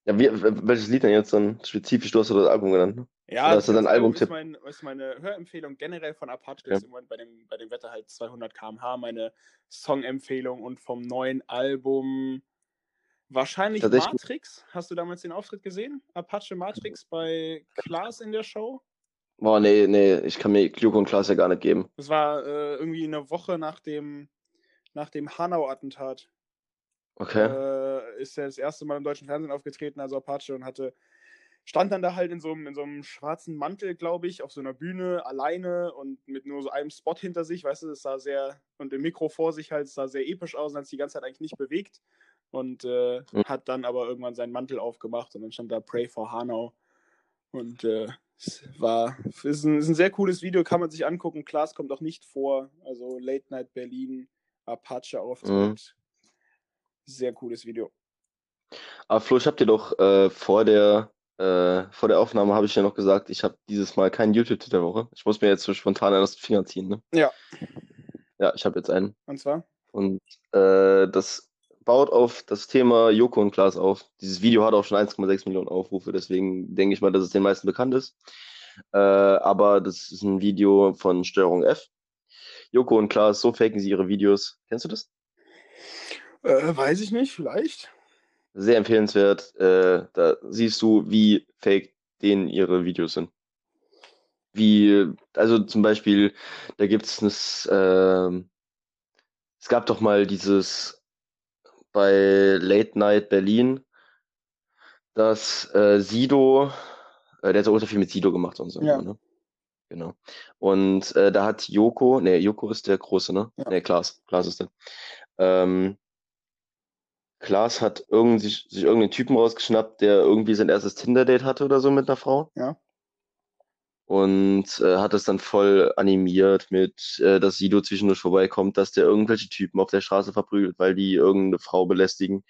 B: Ja, wie, welches Lied denn jetzt dann spezifisch? Du hast das Album genannt. Ne?
A: Ja,
B: Oder ist das
A: das
B: ein
A: Album
B: Albumtipp?
A: Ist, mein, ist meine Hörempfehlung generell von Apache.
B: Ja.
A: Ist im Moment bei dem, bei dem Wetter halt 200 km/h meine Songempfehlung und vom neuen Album wahrscheinlich Matrix. Hast du damals den Auftritt gesehen? Apache Matrix bei Klaas in der Show?
B: Boah, nee, nee, ich kann mir Joko und Klaas ja gar nicht geben.
A: Das war äh, irgendwie eine Woche nach dem, nach dem Hanau-Attentat.
B: Okay.
A: Äh, ist er das erste Mal im deutschen Fernsehen aufgetreten, also Apache, und hatte, stand dann da halt in so einem, in so einem schwarzen Mantel, glaube ich, auf so einer Bühne alleine und mit nur so einem Spot hinter sich, weißt du, das sah sehr, und im Mikro vor sich halt, sah sehr episch aus und hat sich die ganze Zeit eigentlich nicht bewegt und äh,
B: Mhm.
A: hat dann aber irgendwann seinen Mantel aufgemacht und dann stand da Pray for Hanau und äh, es war, ist ein, ist ein sehr cooles Video, kann man sich angucken. Klaas kommt auch nicht vor, also Late Night Berlin, Apache Auftritt.
B: Mhm.
A: Sehr cooles Video.
B: Aber Flo, ich hab dir doch äh, vor der äh, vor der Aufnahme habe ich ja noch gesagt, ich habe dieses Mal keinen YouTube-Tipp der Woche. Ich muss mir jetzt so spontan aus den Fingern ziehen, ne?
A: Ja.
B: Ja, ich habe jetzt einen.
A: Und zwar?
B: Und äh, das baut auf das Thema Joko und Klaas auf. Dieses Video hat auch schon 1,6 Millionen Aufrufe, deswegen denke ich mal, dass es den meisten bekannt ist. Äh, aber das ist ein Video von Steuerung F. Joko und Klaas, so faken sie ihre Videos. Kennst du das?
A: Äh, weiß ich nicht, vielleicht.
B: Sehr empfehlenswert. Äh, da siehst du, wie fake denen ihre Videos sind. Wie, also zum Beispiel, da gibt es ähm, es gab doch mal dieses bei Late Night Berlin, dass äh, Sido, äh, der hat so ultra viel mit Sido gemacht und so,
A: Ja.
B: ne? Genau. Und äh, da hat Joko, nee, Joko ist der Große, ne?
A: Ja.
B: Nee, Klaas, Klaas ist der. Ähm, Klaas hat irgendwie sich, sich irgendeinen Typen rausgeschnappt, der irgendwie sein erstes Tinder-Date hatte oder so mit einer Frau.
A: Ja.
B: Und äh, hat es dann voll animiert mit, äh, dass Sido zwischendurch vorbeikommt, dass der irgendwelche Typen auf der Straße verprügelt, weil die irgendeine Frau belästigen.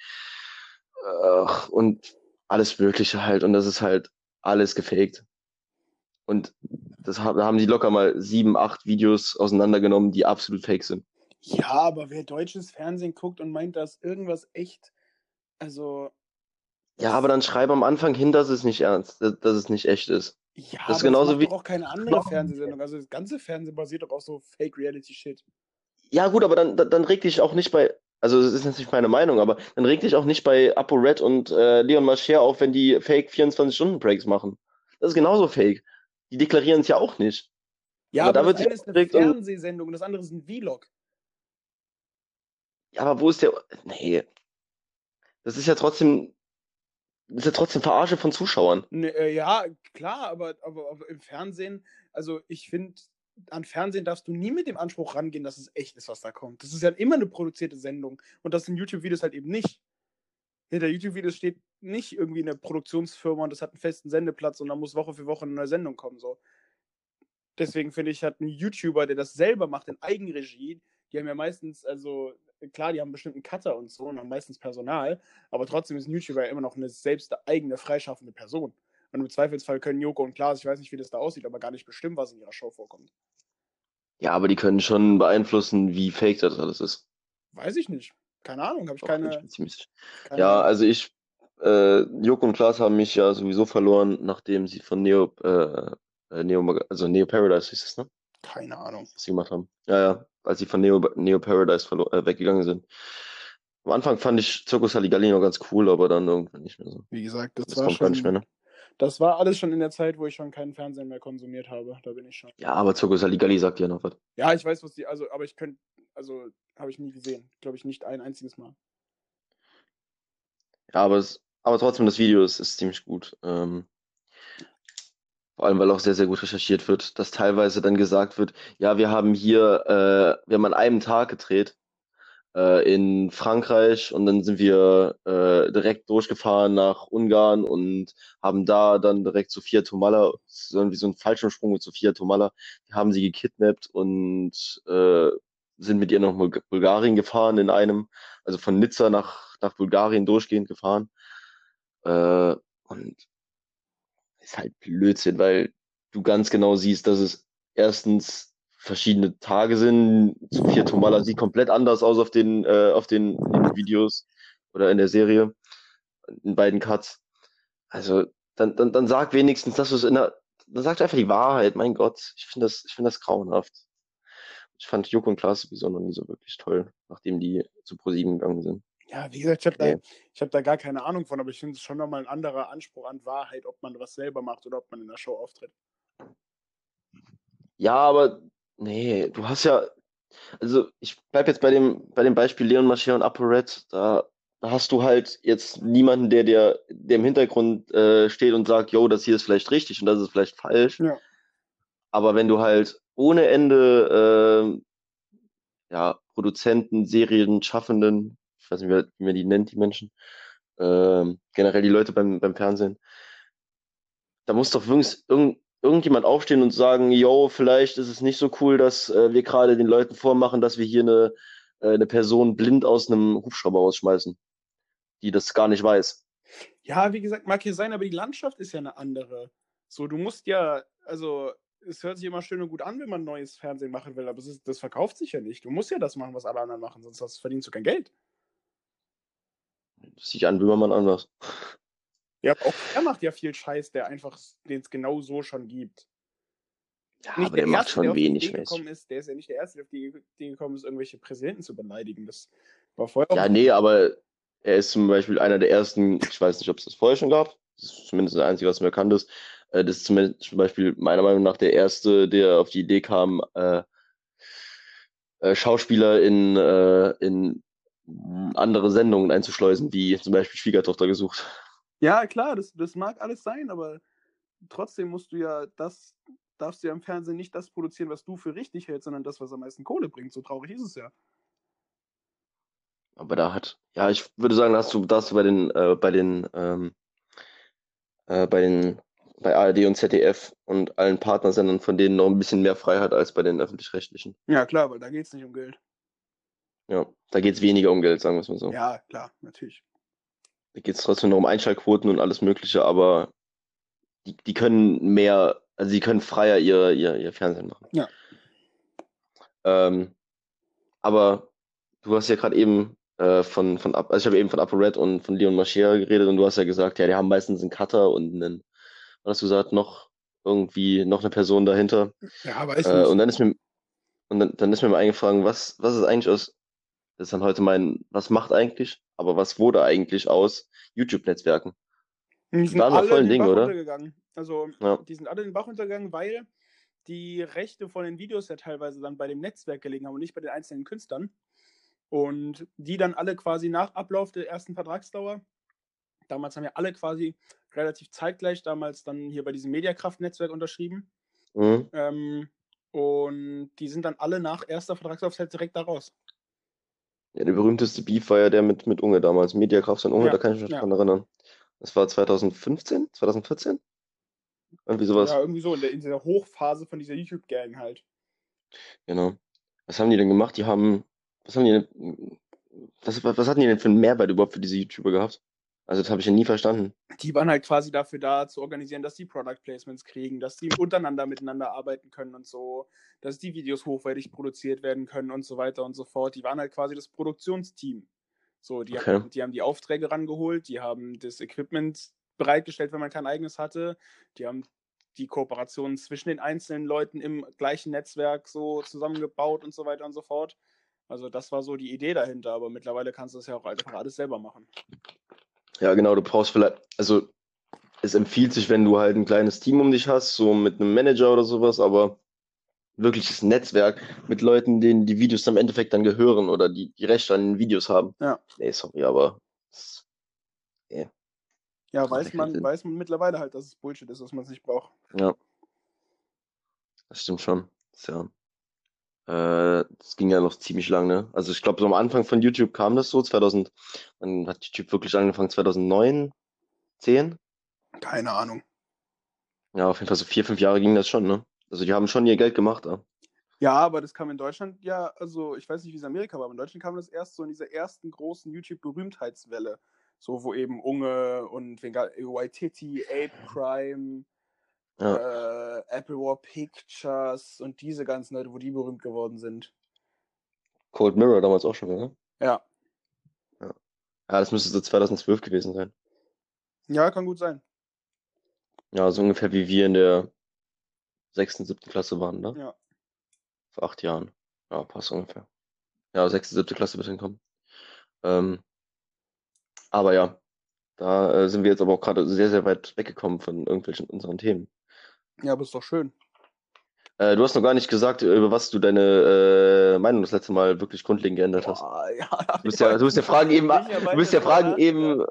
B: Ach, und alles Mögliche halt. Und das ist halt alles gefaked. Und das ha- da haben die locker mal sieben, acht Videos auseinandergenommen, die absolut fake sind.
A: Ja, aber wer deutsches Fernsehen guckt und meint, dass irgendwas echt, also.
B: Ja, aber dann schreib am Anfang hin, dass es nicht ernst, dass, dass es nicht echt ist.
A: Ja,
B: Das ist
A: aber
B: genauso
A: macht
B: wie-
A: auch keine andere Fernsehsendung. Also das ganze Fernsehen basiert doch auf so Fake-Reality-Shit.
B: Ja, gut, aber dann, dann, reg dich auch nicht bei, also das ist natürlich meine Meinung, aber dann reg dich auch nicht bei ApoRed und äh, Leon Mascher auf, wenn die Fake 24-Stunden-Breaks machen. Das ist genauso fake. Die deklarieren es ja auch nicht.
A: Ja,
B: Aber
A: aber,
B: da wird
A: das
B: sich
A: eine ist eine Fernsehsendung und das andere ist ein Vlog.
B: Ja, aber wo ist der. Nee. Das ist ja trotzdem. Ist ja trotzdem Verarsche von Zuschauern.
A: Ne, äh, ja, klar, aber, aber, aber im Fernsehen, also ich finde, an Fernsehen darfst du nie mit dem Anspruch rangehen, dass es echt ist, was da kommt. Das ist ja immer eine produzierte Sendung und das sind YouTube-Videos halt eben nicht. Hinter YouTube-Videos steht nicht irgendwie eine Produktionsfirma und das hat einen festen Sendeplatz und da muss Woche für Woche eine neue Sendung kommen. So. Deswegen finde ich, hat ein YouTuber, der das selber macht in Eigenregie, die haben ja meistens, also klar, die haben bestimmt einen Cutter und so und haben meistens Personal, aber trotzdem ist ein YouTuber ja immer noch eine selbst eigene, freischaffende Person. Und im Zweifelsfall können Joko und Klaas, ich weiß nicht, wie das da aussieht, aber gar nicht bestimmen, was in ihrer Show vorkommt.
B: Ja, aber die können schon beeinflussen, wie fake das alles ist.
A: Weiß ich nicht. Keine Ahnung, habe ich keine. keine
B: Ja, also ich, äh, Joko und Klaas haben mich ja sowieso verloren, nachdem sie von Neo, äh, äh, Neo, also Neo Paradise hieß es, ne?
A: keine Ahnung.
B: Was sie gemacht haben. Ja, ja, als sie von Neo, Neo Paradise äh, weggegangen sind. Am Anfang fand ich Circus Halligalli noch ganz cool, aber dann irgendwann nicht mehr so.
A: Wie gesagt, das,
B: Das
A: war
B: kommt gar
A: schon.
B: nicht mehr, ne?
A: Das war alles schon in der Zeit, wo ich schon keinen Fernsehen mehr konsumiert habe. Da bin ich schon.
B: Ja, aber Circus Halligalli sagt ja noch was.
A: Ja, ich weiß, was die. Also, aber ich könnte. Also, habe ich nie gesehen. Glaube ich nicht ein einziges Mal.
B: Ja, aber, es, aber trotzdem, das Video ist, ist ziemlich gut. Ähm, vor allem, weil auch sehr, sehr gut recherchiert wird, dass teilweise dann gesagt wird, ja, wir haben hier, äh, wir haben an einem Tag gedreht äh, in Frankreich und dann sind wir äh, direkt durchgefahren nach Ungarn und haben da dann direkt Sophia Tomalla, so irgendwie so einen Fallschirmsprung mit Sophia Tomalla, die haben sie gekidnappt und äh, sind mit ihr nach Bul- Bulgarien gefahren in einem, also von Nizza nach, nach Bulgarien durchgehend gefahren. Äh, und ist halt Blödsinn, weil du ganz genau siehst, dass es erstens verschiedene Tage sind. Sophia Tomalla sieht komplett anders aus auf den, äh, auf den, den Videos oder in der Serie, in beiden Cuts. Also, dann, dann, dann sag wenigstens, dass du es in der, dann sag einfach die Wahrheit, mein Gott. Ich finde das, ich finde das grauenhaft. Ich fand Joko und Klaas sowieso noch nie so wirklich toll, nachdem die zu ProSieben gegangen sind.
A: Ja, wie gesagt, ich habe da,
B: Nee.
A: ich hab da gar keine Ahnung von, aber ich finde es schon nochmal ein anderer Anspruch an Wahrheit, ob man was selber macht oder ob man in der Show auftritt.
B: Ja, aber nee, du hast ja, also ich bleib jetzt bei dem, bei dem Beispiel Leon Mascher und ApoRed, da, da hast du halt jetzt niemanden, der dir, der im Hintergrund äh, steht und sagt, yo, das hier ist vielleicht richtig und das ist vielleicht falsch.
A: Ja.
B: Aber wenn du halt ohne Ende äh, ja, Produzenten, Serien, Schaffenden, ich weiß nicht, wie, man die nennt, die Menschen, äh, generell die Leute beim, beim Fernsehen, da muss doch irgend, irgend, irgendjemand aufstehen und sagen, yo, vielleicht ist es nicht so cool, dass äh, wir gerade den Leuten vormachen, dass wir hier eine, äh, eine Person blind aus einem Hubschrauber rausschmeißen, die das gar nicht weiß.
A: Ja, wie gesagt, mag hier sein, aber die Landschaft ist ja eine andere. So, du musst ja, also es hört sich immer schön und gut an, wenn man neues Fernsehen machen will, aber ist, das verkauft sich ja nicht. Du musst ja das machen, was alle anderen machen, sonst verdienst du kein Geld.
B: Das sieht an Böhmermann anders.
A: Ja, auch er macht ja viel Scheiß, der einfach, den es genau so schon gibt.
B: Ja,
A: Nicht
B: aber der macht
A: Erste,
B: schon
A: der
B: wenig
A: ist, der ist ja nicht der Erste, der auf die Idee gekommen ist, irgendwelche Präsidenten zu beleidigen. Das war vorher auch
B: Ja, nee, aber er ist zum Beispiel einer der ersten, ich weiß nicht, ob es das vorher schon gab, das ist zumindest der einzige, was mir bekannt ist. Äh, Das ist zumindest zum Beispiel meiner Meinung nach der erste, der auf die Idee kam, äh, äh, Schauspieler in, äh, in andere Sendungen einzuschleusen, wie zum Beispiel Schwiegertochter gesucht.
A: Ja, klar, das, das mag alles sein, aber trotzdem musst du ja das, darfst du ja im Fernsehen nicht das produzieren, was du für richtig hältst, sondern das, was am meisten Kohle bringt. So traurig ist es ja.
B: Aber da hat, ja, ich würde sagen, da hast du, da hast du bei den, äh, bei den, ähm, äh, bei den, bei ARD und ZDF und allen Partnersendern von denen noch ein bisschen mehr Freiheit als bei den öffentlich-rechtlichen.
A: Ja, klar, weil da geht es nicht um Geld.
B: Ja, da geht es weniger um Geld, sagen wir es mal so.
A: Ja, klar, natürlich.
B: Da geht es trotzdem noch um Einschaltquoten und alles Mögliche, aber die, die können mehr, also die können freier ihr, ihr, ihr Fernsehen machen.
A: Ja.
B: Ähm, aber du hast ja gerade eben äh, von, von, also ich habe eben von ApoRed und von Leon Mascher geredet und du hast ja gesagt, ja, die haben meistens einen Cutter und einen, was hast du gesagt, noch irgendwie noch eine Person dahinter.
A: Ja, weiß
B: Äh,
A: nicht.
B: und dann ist mir, und dann, dann ist mir mal eingefallen, was, was ist eigentlich aus, das ist dann heute mein, was macht eigentlich, aber was wurde eigentlich aus YouTube-Netzwerken?
A: Die sind alle
B: voll ein
A: in den
B: Ding,
A: Bach
B: oder?
A: untergegangen. Also,
B: Ja.
A: die sind alle in den Bach untergegangen, weil die Rechte von den Videos ja teilweise dann bei dem Netzwerk gelegen haben und nicht bei den einzelnen Künstlern. Und die dann alle quasi nach Ablauf der ersten Vertragsdauer, damals haben ja alle quasi relativ zeitgleich damals dann hier bei diesem Mediakraft-Netzwerk unterschrieben.
B: Mhm.
A: Ähm, und die sind dann alle nach erster Vertragslaufzeit direkt da raus.
B: Ja, der berühmteste Beef war ja der mit, mit Unge damals. Mediakraft und Unge,
A: Ja,
B: da kann ich mich
A: ja.
B: dran erinnern. Das war 2015, 2014? Irgendwie sowas.
A: Ja, irgendwie so in, der, in dieser Hochphase von dieser YouTube-Gang halt.
B: Genau. Was haben die denn gemacht? Die haben, was haben die denn, was, was, was hatten die denn für einen Mehrwert überhaupt für diese YouTuber gehabt? Also das habe ich ja nie verstanden.
A: die waren halt quasi dafür da, zu organisieren, dass die Product Placements kriegen, dass die untereinander miteinander arbeiten können und so, dass die Videos hochwertig produziert werden können und so weiter und so fort. Die waren halt quasi das Produktionsteam. So, die,
B: Okay.
A: haben, die haben die Aufträge rangeholt, die haben das Equipment bereitgestellt, wenn man kein eigenes hatte. Die haben die Kooperationen zwischen den einzelnen Leuten im gleichen Netzwerk so zusammengebaut und so weiter und so fort. Also das war so die Idee dahinter, aber mittlerweile kannst du das ja auch einfach alles selber machen.
B: Ja, genau, du brauchst vielleicht, also es empfiehlt sich, wenn du halt ein kleines Team um dich hast, so mit einem Manager oder sowas, aber wirkliches Netzwerk mit Leuten, denen die Videos dann im Endeffekt dann gehören oder die die Rechte an den Videos haben.
A: Ja.
B: Nee, sorry, aber das-
A: Ja, weiß man,
B: Sinn.
A: weiß man mittlerweile halt, dass es Bullshit ist, dass man es nicht braucht.
B: ja, das stimmt schon. Das ist ja, äh, das ging ja noch ziemlich lang, ne? Also ich glaube, so am Anfang von YouTube kam das so, 2000, dann hat YouTube wirklich angefangen 2009, 10?
A: Keine Ahnung.
B: Ja, auf jeden Fall so vier, fünf Jahre ging das schon, ne? Also die haben schon ihr Geld gemacht, ja.
A: Ja, aber das kam in Deutschland ja, also ich weiß nicht, wie es in Amerika war, aber in Deutschland kam das erst so in dieser ersten großen YouTube-Berühmtheitswelle. So, wo eben Unge und Waititi, Ape Crime,
B: Ja.
A: äh, Apple War Pictures und diese ganzen Leute, wo die berühmt geworden sind.
B: Cold Mirror damals auch schon, ne?
A: Ja.
B: Ja, das müsste so 2012 gewesen sein.
A: Ja, kann gut sein.
B: Ja, so ungefähr wie wir in der sechsten, siebten Klasse waren, ne?
A: Ja.
B: Vor acht Jahren. Ja, passt ungefähr. Ja, sechste, siebte Klasse wird hinkommen. Ähm, aber ja, da äh, sind wir jetzt aber auch gerade sehr, sehr weit weggekommen von irgendwelchen unseren Themen.
A: Ja, aber ist doch schön.
B: Äh, du hast noch gar nicht gesagt, über was du deine äh, Meinung das letzte Mal wirklich grundlegend geändert hast.
A: Boah, ja,
B: Du bist ja, du bist ja Fragen eben, du bist ja Fragen eben,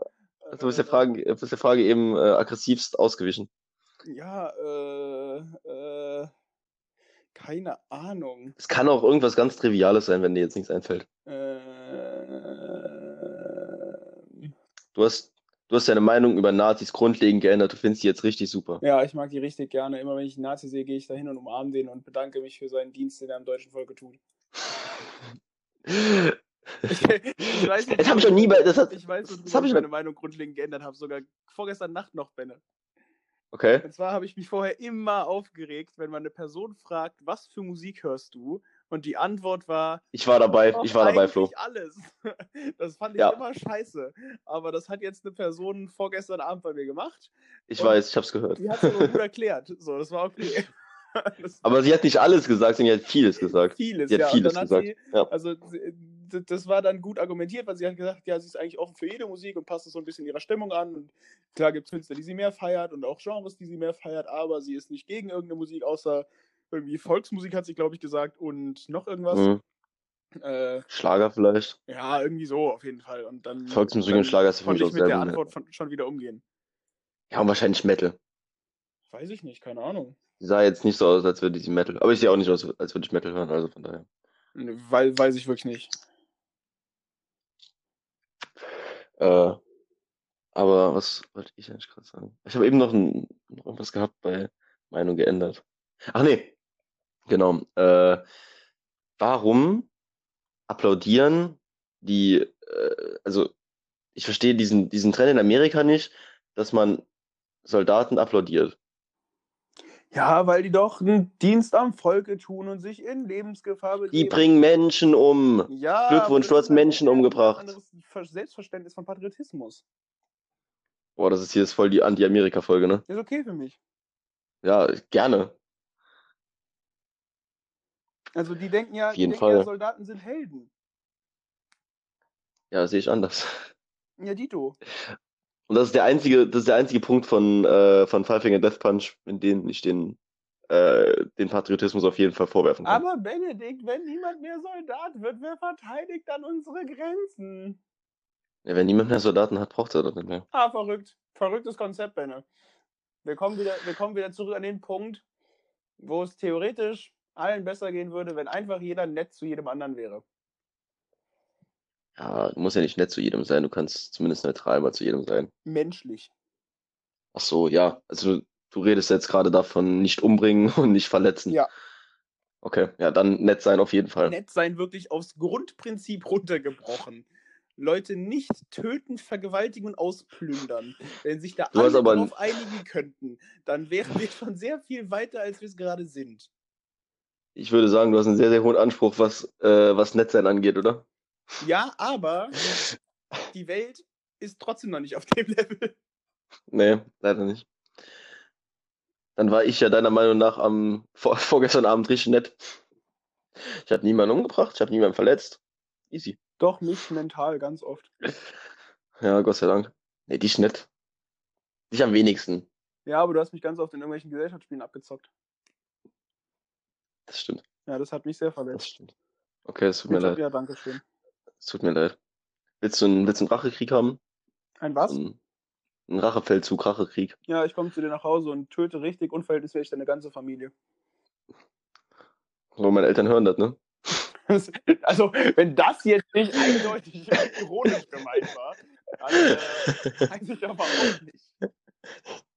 B: du bist ja Fragen, du bist der Frage eben äh, aggressivst ausgewichen.
A: Ja, äh, äh, keine Ahnung.
B: Es kann auch irgendwas ganz Triviales sein, wenn dir jetzt nichts einfällt.
A: Äh,
B: Du hast, du hast deine Meinung über Nazis grundlegend geändert. Du findest die jetzt richtig super.
A: ja, ich mag die richtig gerne. Immer wenn ich einen Nazi sehe, gehe ich dahin und umarme den und bedanke mich für seinen Dienst, den er am deutschen Volke tut. Ich, ich weiß nicht,
B: Das hab ich noch nie bei- das hat-
A: ich weiß,
B: das
A: worüber
B: hab
A: ich meine Meinung grundlegend geändert habe. Sogar vorgestern Nacht noch, Benne.
B: Okay.
A: Und zwar habe ich mich vorher immer aufgeregt, wenn man eine Person fragt, was für Musik hörst du? Und die Antwort war,
B: Ich war dabei,
A: "Oh,
B: ich war dabei, Flo.
A: alles. Das fand ich
B: Ja.
A: immer scheiße. Aber das hat jetzt eine Person vorgestern Abend bei mir gemacht.
B: Ich weiß, ich hab's gehört.
A: Die hat es aber gut erklärt. So, das war okay. Das
B: Aber sie hat nicht alles gesagt, sondern sie hat vieles gesagt.
A: vieles,
B: Sie hat
A: ja.
B: vieles gesagt.
A: sie,
B: Ja.
A: also das war dann gut argumentiert, weil sie hat gesagt, ja, sie ist eigentlich offen für jede Musik und passt es so ein bisschen ihrer Stimmung an. Und klar gibt es Künstler, die sie mehr feiert und auch Genres, die sie mehr feiert, aber sie ist nicht gegen irgendeine Musik, außer irgendwie Volksmusik, hat sie, glaube ich, gesagt, und noch irgendwas.
B: Mhm.
A: Äh,
B: Schlager vielleicht.
A: ja, irgendwie so auf jeden Fall. Und dann,
B: Volksmusik
A: dann
B: und Schlager ist für mich
A: ich
B: auch
A: mit der
B: gut.
A: Antwort von, schon wieder umgehen.
B: Ja, und wahrscheinlich Metal.
A: Weiß ich nicht, keine Ahnung.
B: Sie sah jetzt nicht so aus, als würde sie Metal. Aber ich sehe auch nicht aus, als würde ich Metal hören, also von daher.
A: Ne, Weil, weiß ich wirklich nicht.
B: Äh, aber was wollte ich eigentlich gerade sagen? Ich habe eben noch, ein, noch irgendwas gehabt bei Meinung geändert. Ach nee, genau. Äh, warum applaudieren die, äh, also ich verstehe diesen, diesen Trend in Amerika nicht, dass man Soldaten applaudiert.
A: Ja, weil die doch einen Dienst am Volke tun und sich in Lebensgefahr begeben.
B: Die bringen Menschen um.
A: Ja,
B: Glückwunsch, du hast
A: ein
B: Menschen umgebracht.
A: anderes Ver- Selbstverständnis von Patriotismus.
B: Boah, das ist hier ist voll die Anti-Amerika-Folge, ne?
A: Ist okay für mich.
B: Ja, gerne.
A: Also die denken ja,
B: Auf
A: die
B: jeden
A: denken ja,
B: Fall.
A: Soldaten sind Helden.
B: Ja, sehe ich anders.
A: Ja, Dito.
B: Und das ist der einzige, das ist der einzige Punkt von, äh, von Five Finger Death Punch, in dem ich den, äh, den Patriotismus auf jeden Fall vorwerfen kann.
A: Aber Benedikt, wenn niemand mehr Soldat wird, wer verteidigt dann unsere Grenzen?
B: Ja, wenn niemand mehr Soldaten hat, braucht er das nicht mehr.
A: Ah, verrückt. Verrücktes Konzept, Benne. Wir kommen wieder, wir kommen wieder zurück an den Punkt, wo es theoretisch allen besser gehen würde, wenn einfach jeder nett zu jedem anderen wäre.
B: Ja, du musst ja nicht nett zu jedem sein, du kannst zumindest neutral mal zu jedem sein.
A: Menschlich.
B: Ach so, ja. Also du redest jetzt gerade davon, nicht umbringen und nicht verletzen.
A: Ja.
B: Okay, ja, dann nett sein auf jeden Fall.
A: Nett sein wirklich aufs Grundprinzip runtergebrochen. Leute nicht töten, vergewaltigen und ausplündern. Wenn sich da alle darauf einigen könnten, dann wären wir schon sehr viel weiter, als wir es gerade sind.
B: Ich würde sagen, du hast einen sehr, sehr hohen Anspruch, was, äh, was nett sein angeht, oder?
A: Ja, aber die Welt ist trotzdem noch nicht auf dem Level.
B: Nee, leider nicht. Dann war ich ja deiner Meinung nach am vor, vorgestern Abend richtig nett. Ich habe niemanden umgebracht, ich habe niemanden verletzt. Easy.
A: Doch, mich mental ganz oft.
B: Ja, Gott sei Dank. Nee, dich nett. Dich am wenigsten.
A: Ja, aber du hast mich ganz oft in irgendwelchen Gesellschaftsspielen abgezockt.
B: Das stimmt.
A: Ja, das hat mich sehr
B: Das
A: verletzt.
B: stimmt. Okay, es tut mir leid.
A: Ja, danke schön.
B: Es tut mir leid. Willst du einen, willst du einen Rachekrieg haben?
A: Ein was?
B: Ein, einen Rachefeldzug, Rachekrieg.
A: Ja, ich komme zu dir nach Hause und töte richtig unverhältnismäßig deine ganze Familie.
B: So, meine Eltern hören das, ne?
A: Also, wenn das jetzt nicht eindeutig ironisch gemeint war, dann äh, weiß ich aber auch nicht.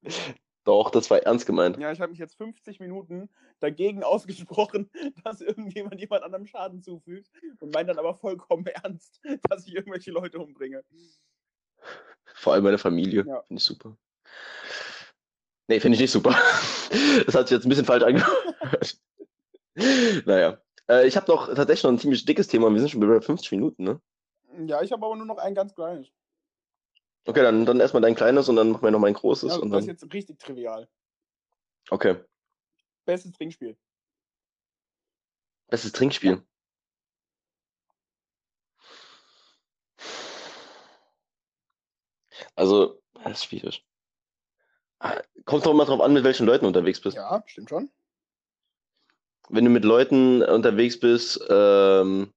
B: Doch, das war ernst gemeint.
A: Ja, ich habe mich jetzt 50 Minuten dagegen ausgesprochen, dass irgendjemand jemand anderem Schaden zufügt und meint dann aber vollkommen ernst, dass ich irgendwelche Leute umbringe.
B: Vor allem meine Familie.
A: Ja.
B: Finde ich super. Nee, finde ich nicht super. Das hat sich jetzt ein bisschen falsch angehört. Naja. Äh, ich habe noch tatsächlich noch ein ziemlich dickes Thema. Wir sind schon bei 50 Minuten, ne?
A: Ja, ich habe aber nur noch ein ganz kleines.
B: Okay, dann, dann erstmal dein kleines und dann machen wir noch mein großes.
A: Ja,
B: und
A: das ist
B: dann,
A: jetzt richtig trivial.
B: okay.
A: Bestes Trinkspiel.
B: Bestes Trinkspiel. Also, das ist schwierig. Ah, Kommt doch immer drauf an, mit welchen Leuten du unterwegs bist.
A: Ja, stimmt schon.
B: wenn du mit Leuten unterwegs bist, ähm,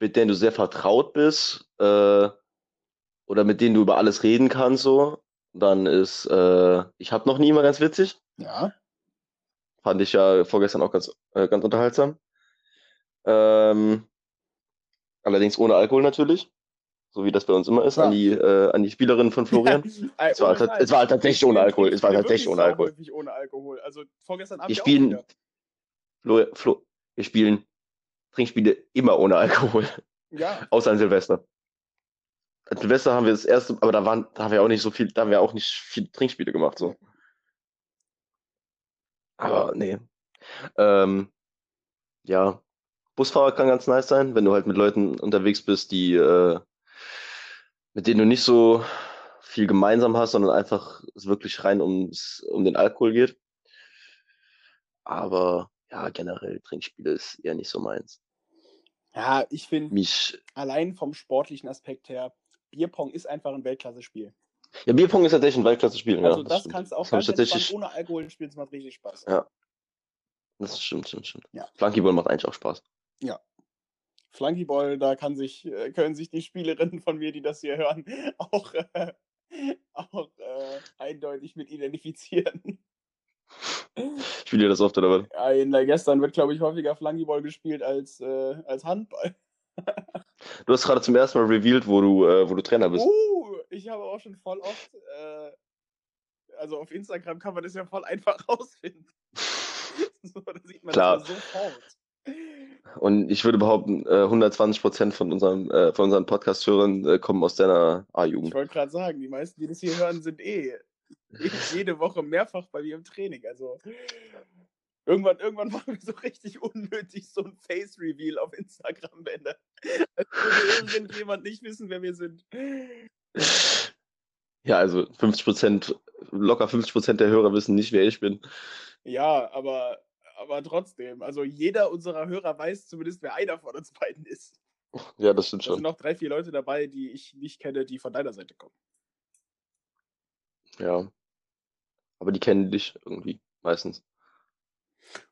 B: mit denen du sehr vertraut bist, äh, oder mit denen du über alles reden kannst, so, dann ist, äh, ich habe noch nie mal ganz witzig.
A: Ja.
B: Fand ich ja vorgestern auch ganz, äh, ganz unterhaltsam. Ähm, allerdings ohne Alkohol natürlich. So wie das bei uns immer ist,
A: Ja.
B: an die, äh, an die Spielerin von Florian.
A: Ey,
B: Es war,
A: Scheiß.
B: es war tatsächlich
A: Ich
B: ohne Alkohol. Es war tatsächlich
A: wirklich
B: ohne Alkohol.
A: sauhäufig ohne Alkohol. Also vorgestern Abend
B: Wir
A: ja
B: spielen. Flo, Flo, wir spielen Trinkspiele immer ohne Alkohol.
A: Ja,
B: Außer an Silvester. Silvester haben wir das erste, aber da waren, da haben wir auch nicht so viel, da haben wir auch nicht viel Trinkspiele gemacht, so. Aber nee. Ähm, ja. Busfahrer kann ganz nice sein, wenn du halt mit Leuten unterwegs bist, die, äh, mit denen du nicht so viel gemeinsam hast, sondern einfach es wirklich rein ums, um den Alkohol geht. Aber ja, generell Trinkspiele ist eher nicht so meins.
A: ja ich finde,
B: Mich,
A: allein vom sportlichen Aspekt her, Bierpong ist einfach ein Weltklasse-Spiel.
B: ja, Bierpong ist tatsächlich ein Weltklasse-Spiel. Ja,
A: Also das,
B: stimmt.
A: kannst du auch
B: Das
A: ganz
B: tatsächlich,
A: ohne Alkohol spielen, es macht richtig Spaß.
B: Ja. das stimmt, stimmt, stimmt.
A: Ja.
B: Flunkyball macht eigentlich auch Spaß.
A: Flunkyball, da kann sich, äh, können sich die Spielerinnen von mir, die das hier hören, auch, äh, auch äh, eindeutig mit identifizieren.
B: Spielt ihr das oft oder was?
A: Äh, gestern wird, glaube ich, häufiger Flunkyball gespielt als, äh, als Handball.
B: Du hast gerade zum ersten Mal revealed, wo du, äh, wo du Trainer bist.
A: Uh, ich habe auch schon voll oft, äh, also auf Instagram kann man das ja voll einfach rausfinden. so, da sieht man
B: Klar.
A: das sofort.
B: Und ich würde behaupten, äh, 120 Prozent von, unserem, äh, von unseren Podcast-Hörern äh, kommen aus deiner
A: Ich
B: A-Jugend.
A: wollte gerade sagen, die meisten, die das hier hören, sind eh jede Woche mehrfach bei mir im Training. Also irgendwann, irgendwann machen wir so richtig unnötig so ein Face-Reveal auf Instagram, wenn da als würde irgendjemand nicht wissen, wer wir sind.
B: Ja, also 50 Prozent, locker 50 Prozent der Hörer wissen nicht, wer ich bin.
A: Ja, aber, aber trotzdem, also jeder unserer Hörer weiß zumindest, wer einer von uns beiden ist.
B: Ja, das stimmt
A: Da sind
B: schon.
A: noch drei, vier Leute dabei, die ich nicht kenne, die von deiner Seite kommen.
B: Ja. Aber die kennen dich irgendwie, meistens.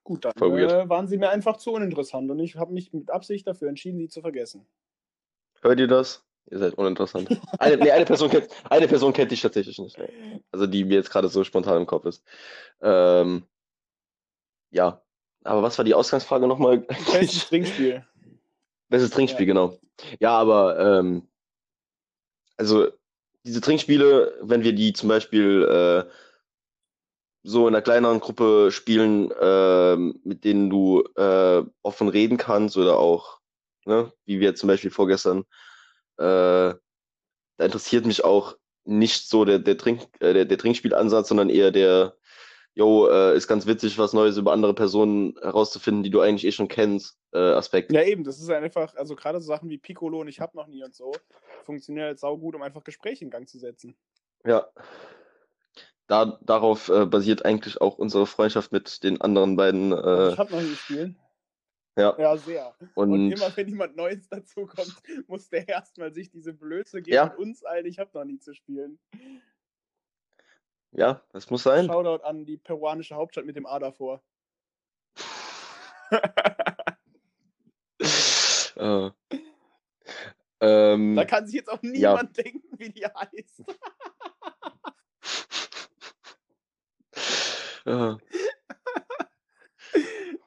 A: Gut, dann äh, waren sie mir einfach zu uninteressant und ich habe mich mit Absicht dafür entschieden, sie zu vergessen.
B: Hört ihr das? Ihr seid uninteressant. Eine, nee, eine, Person kennt, eine Person kennt dich tatsächlich nicht. Also die mir jetzt gerade so spontan im Kopf ist. Ähm, ja. Aber was war die Ausgangsfrage nochmal?
A: Bestes Trinkspiel.
B: Bestes Trinkspiel, genau. Ja, aber ähm, also diese Trinkspiele, wenn wir die zum Beispiel äh, so in einer kleineren Gruppe spielen, ähm, mit denen du äh, offen reden kannst oder auch, ne, wie wir zum Beispiel vorgestern, äh, da interessiert mich auch nicht so der, der, Trink, äh, der, der Trinkspielansatz, sondern eher der, yo, äh, ist ganz witzig, was Neues über andere Personen herauszufinden, die du eigentlich eh schon kennst, äh, Aspekt.
A: Ja, eben, das ist einfach, also gerade so Sachen wie Piccolo und ich hab noch nie und so, funktionieren halt saugut, um einfach Gespräche in Gang zu setzen.
B: Ja. Da, darauf äh, basiert eigentlich auch unsere Freundschaft mit den anderen beiden.
A: Also
B: Äh,
A: ich hab noch nie gespielt.
B: ja.
A: Ja, sehr. Und,
B: Und
A: immer wenn jemand Neues dazukommt, muss der erstmal sich diese Blöße geben
B: Ja.
A: und uns allen, ich hab noch nie zu spielen.
B: ja, das muss sein.
A: Shoutout an die peruanische Hauptstadt mit dem A davor.
B: Äh, ähm,
A: Da kann sich jetzt auch niemand denken, wie die heißt.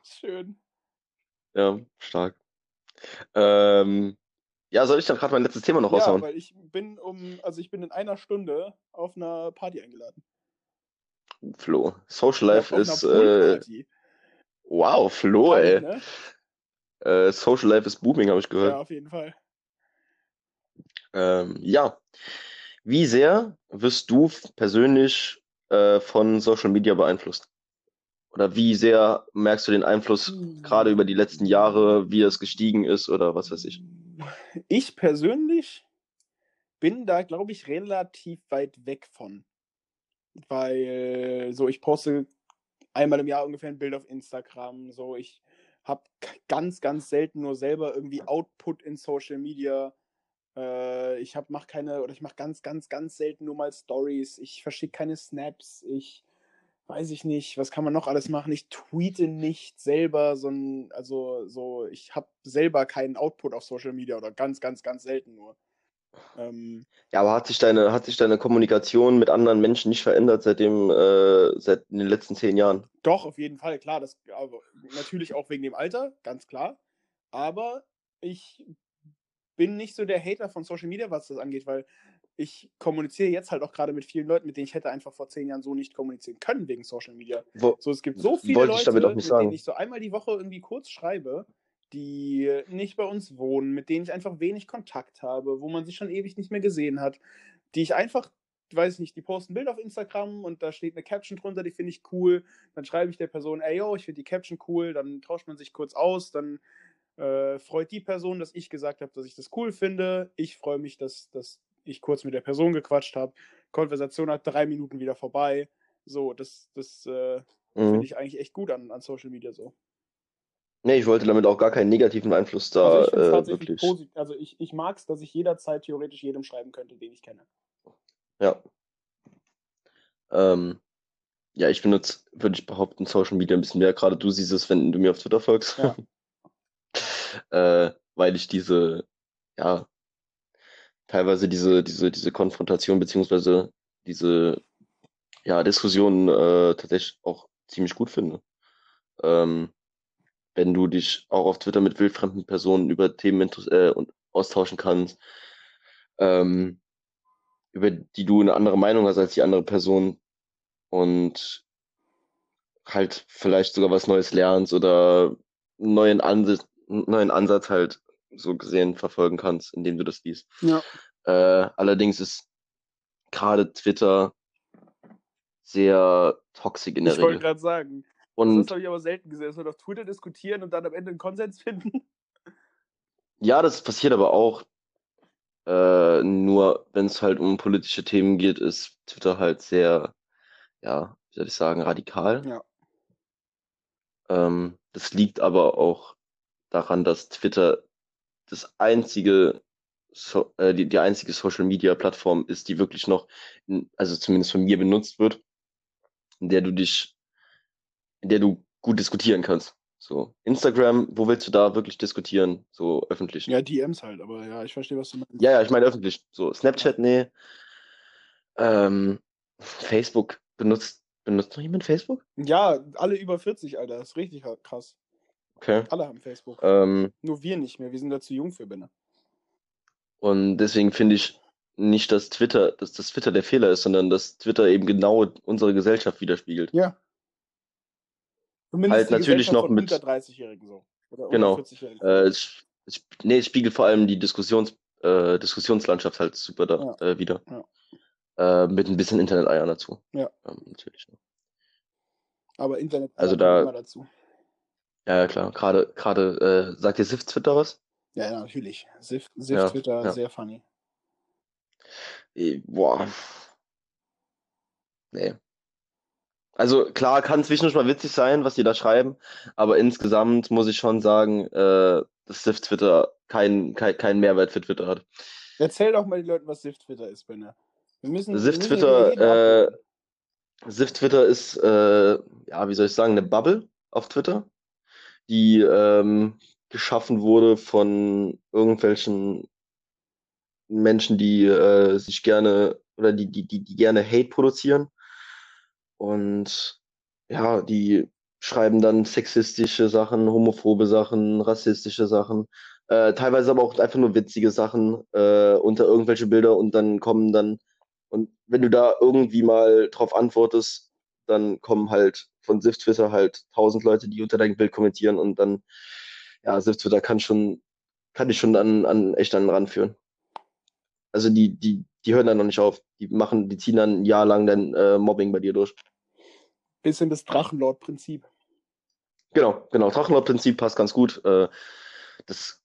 A: Schön.
B: ja, stark. Ähm, ja, soll ich dann gerade mein letztes Thema noch
A: Ja,
B: raushauen?
A: weil ich bin um, also ich bin in einer Stunde auf einer Party eingeladen.
B: Flo. Social Life ist. Äh, wow, Flo,
A: Krank,
B: ey.
A: ne?
B: Äh, Social Life ist booming, habe ich gehört.
A: Ja, auf jeden Fall.
B: Ähm, ja. Wie sehr wirst du persönlich äh, von Social Media beeinflusst? Oder wie sehr merkst du den Einfluss gerade über die letzten Jahre, wie es gestiegen ist oder was weiß ich?
A: Ich persönlich bin da, glaube ich, relativ weit weg von. Weil so, ich poste einmal im Jahr ungefähr ein Bild auf Instagram. So, ich habe ganz, ganz selten nur selber irgendwie Output in Social Media. Äh, ich habe mach keine oder ich mache ganz, ganz, ganz selten nur mal Stories. Ich verschicke keine Snaps. Ich weiß ich nicht, was kann man noch alles machen? Ich tweete nicht selber, so ein, also so, ich habe selber keinen Output auf Social Media oder ganz, ganz, ganz selten nur. Ähm,
B: Ja, aber hat sich deine, hat sich deine Kommunikation mit anderen Menschen nicht verändert seitdem, äh, seit den letzten zehn Jahren?
A: doch, auf jeden Fall, klar, das aber natürlich auch wegen dem Alter, ganz klar. Aber ich bin nicht so der Hater von Social Media, was das angeht, weil ich kommuniziere jetzt halt auch gerade mit vielen Leuten, mit denen ich hätte einfach vor zehn Jahren so nicht kommunizieren können wegen Social Media.
B: Wo,
A: So, es gibt so viele Leute, mit denen ich so einmal die Woche irgendwie kurz schreibe, die nicht bei uns wohnen, mit denen ich einfach wenig Kontakt habe, wo man sich schon ewig nicht mehr gesehen hat, die ich einfach, weiß ich nicht, die posten ein Bild auf Instagram und da steht eine Caption drunter, die finde ich cool. Dann schreibe ich der Person, ey yo, ich finde die Caption cool, dann tauscht man sich kurz aus, dann äh, freut die Person, dass ich gesagt habe, dass ich das cool finde. Ich freue mich, dass, dass ich kurz mit der Person gequatscht habe. Konversation hat drei Minuten wieder vorbei. So, das, das äh,
B: Mhm.
A: finde ich eigentlich echt gut an, an Social Media so.
B: Nee, ich wollte damit auch gar keinen negativen Einfluss da
A: Also ich
B: äh, wirklich.
A: positiv. Also ich, ich mag es, dass ich jederzeit theoretisch jedem schreiben könnte, den ich kenne.
B: Ja. Ähm, ja, ich benutze, würde ich behaupten, Social Media ein bisschen mehr. Gerade du siehst es, wenn du mir auf Twitter folgst.
A: Ja.
B: äh, weil ich diese, ja, teilweise diese, diese, diese Konfrontation beziehungsweise diese, ja, Diskussion äh, tatsächlich auch ziemlich gut finde. Ähm, wenn du dich auch auf Twitter mit wildfremden Personen über Themen äh, und austauschen kannst, ähm, über die du eine andere Meinung hast als die andere Person und halt vielleicht sogar was Neues lernst oder einen neuen Ansatz, neuen Ansatz halt so gesehen verfolgen kannst, indem du das liest.
A: Ja.
B: Äh, allerdings ist gerade Twitter sehr toxisch in der
A: Ich wollte
B: Regel.
A: gerade sagen. das
B: Und
A: habe ich aber selten gesehen, dass wir auf Twitter diskutieren und dann am Ende einen Konsens finden.
B: ja, das passiert aber auch. Äh, nur wenn es halt um politische Themen geht, ist Twitter halt sehr, ja, wie soll ich sagen, radikal.
A: Ja.
B: Ähm, das liegt aber auch daran, dass Twitter das einzige, so, äh, die, die einzige Social Media Plattform ist, die wirklich noch, in, also zumindest von mir benutzt wird, in der du dich, in der du gut diskutieren kannst. So, Instagram, wo willst du da wirklich diskutieren? So öffentlich.
A: Ja, DMs halt, aber ja, ich verstehe, was du meinst.
B: Ja, ja, ich meine öffentlich. So, Snapchat, nee. Ähm, Facebook benutzt, benutzt noch jemand Facebook?
A: Ja, alle über 40, Alter. Das ist richtig krass.
B: Okay.
A: Alle haben Facebook.
B: Ähm,
A: Nur wir nicht mehr. Wir sind da zu jung für, Benne.
B: und deswegen finde ich nicht, dass Twitter, dass das Twitter der Fehler ist, sondern dass Twitter eben genau unsere Gesellschaft widerspiegelt.
A: Ja. Zumindest
B: Halt
A: die
B: natürlich noch mit-
A: unter 30-Jährigen so. Oder
B: Genau.
A: unter 40-Jährigen.
B: Äh, es, es, nee, es spiegelt vor allem die Diskussions, äh, Diskussionslandschaft halt super da, äh, wieder. Äh, mit ein bisschen Internet-Eiern dazu.
A: Ja.
B: Ähm, natürlich.
A: aber Internet
B: also da-
A: immer dazu.
B: Ja, klar. Gerade, gerade, äh, sagt dir Sif Twitter was?
A: Ja, ja, natürlich. Sif, Sif
B: Ja,
A: Twitter,
B: ja.
A: sehr funny.
B: Eh, Boah. Nee. Also klar, kann zwischendurch mal witzig sein, was die da schreiben, aber insgesamt muss ich schon sagen, äh, dass Sif Twitter keinen kein, keinen Mehrwert für Twitter hat.
A: Erzähl doch mal den Leuten, was Sif Twitter ist, Benne. Wir müssen,
B: Sif Twitter, äh, Sif Twitter ist, äh, ja, wie soll ich sagen, eine Bubble auf Twitter, die ähm, geschaffen wurde von irgendwelchen Menschen, die äh, sich gerne oder die, die, die, die gerne Hate produzieren. Und ja, die schreiben dann sexistische Sachen, homophobe Sachen, rassistische Sachen, äh, teilweise aber auch einfach nur witzige Sachen äh, unter irgendwelche Bilder und dann kommen dann, und wenn du da irgendwie mal drauf antwortest, dann kommen halt von Sift Twitter halt tausend Leute, die unter dein Bild kommentieren und dann, ja, Sift Twitter kann schon, kann dich schon an, an echt an den Rand führen. Also die, die, die hören dann noch nicht auf. Die machen, die ziehen dann ein Jahr lang dann äh, Mobbing bei dir durch.
A: Bisschen das Drachenlord-Prinzip.
B: Genau, genau. Drachenlord-Prinzip passt ganz gut. Äh, das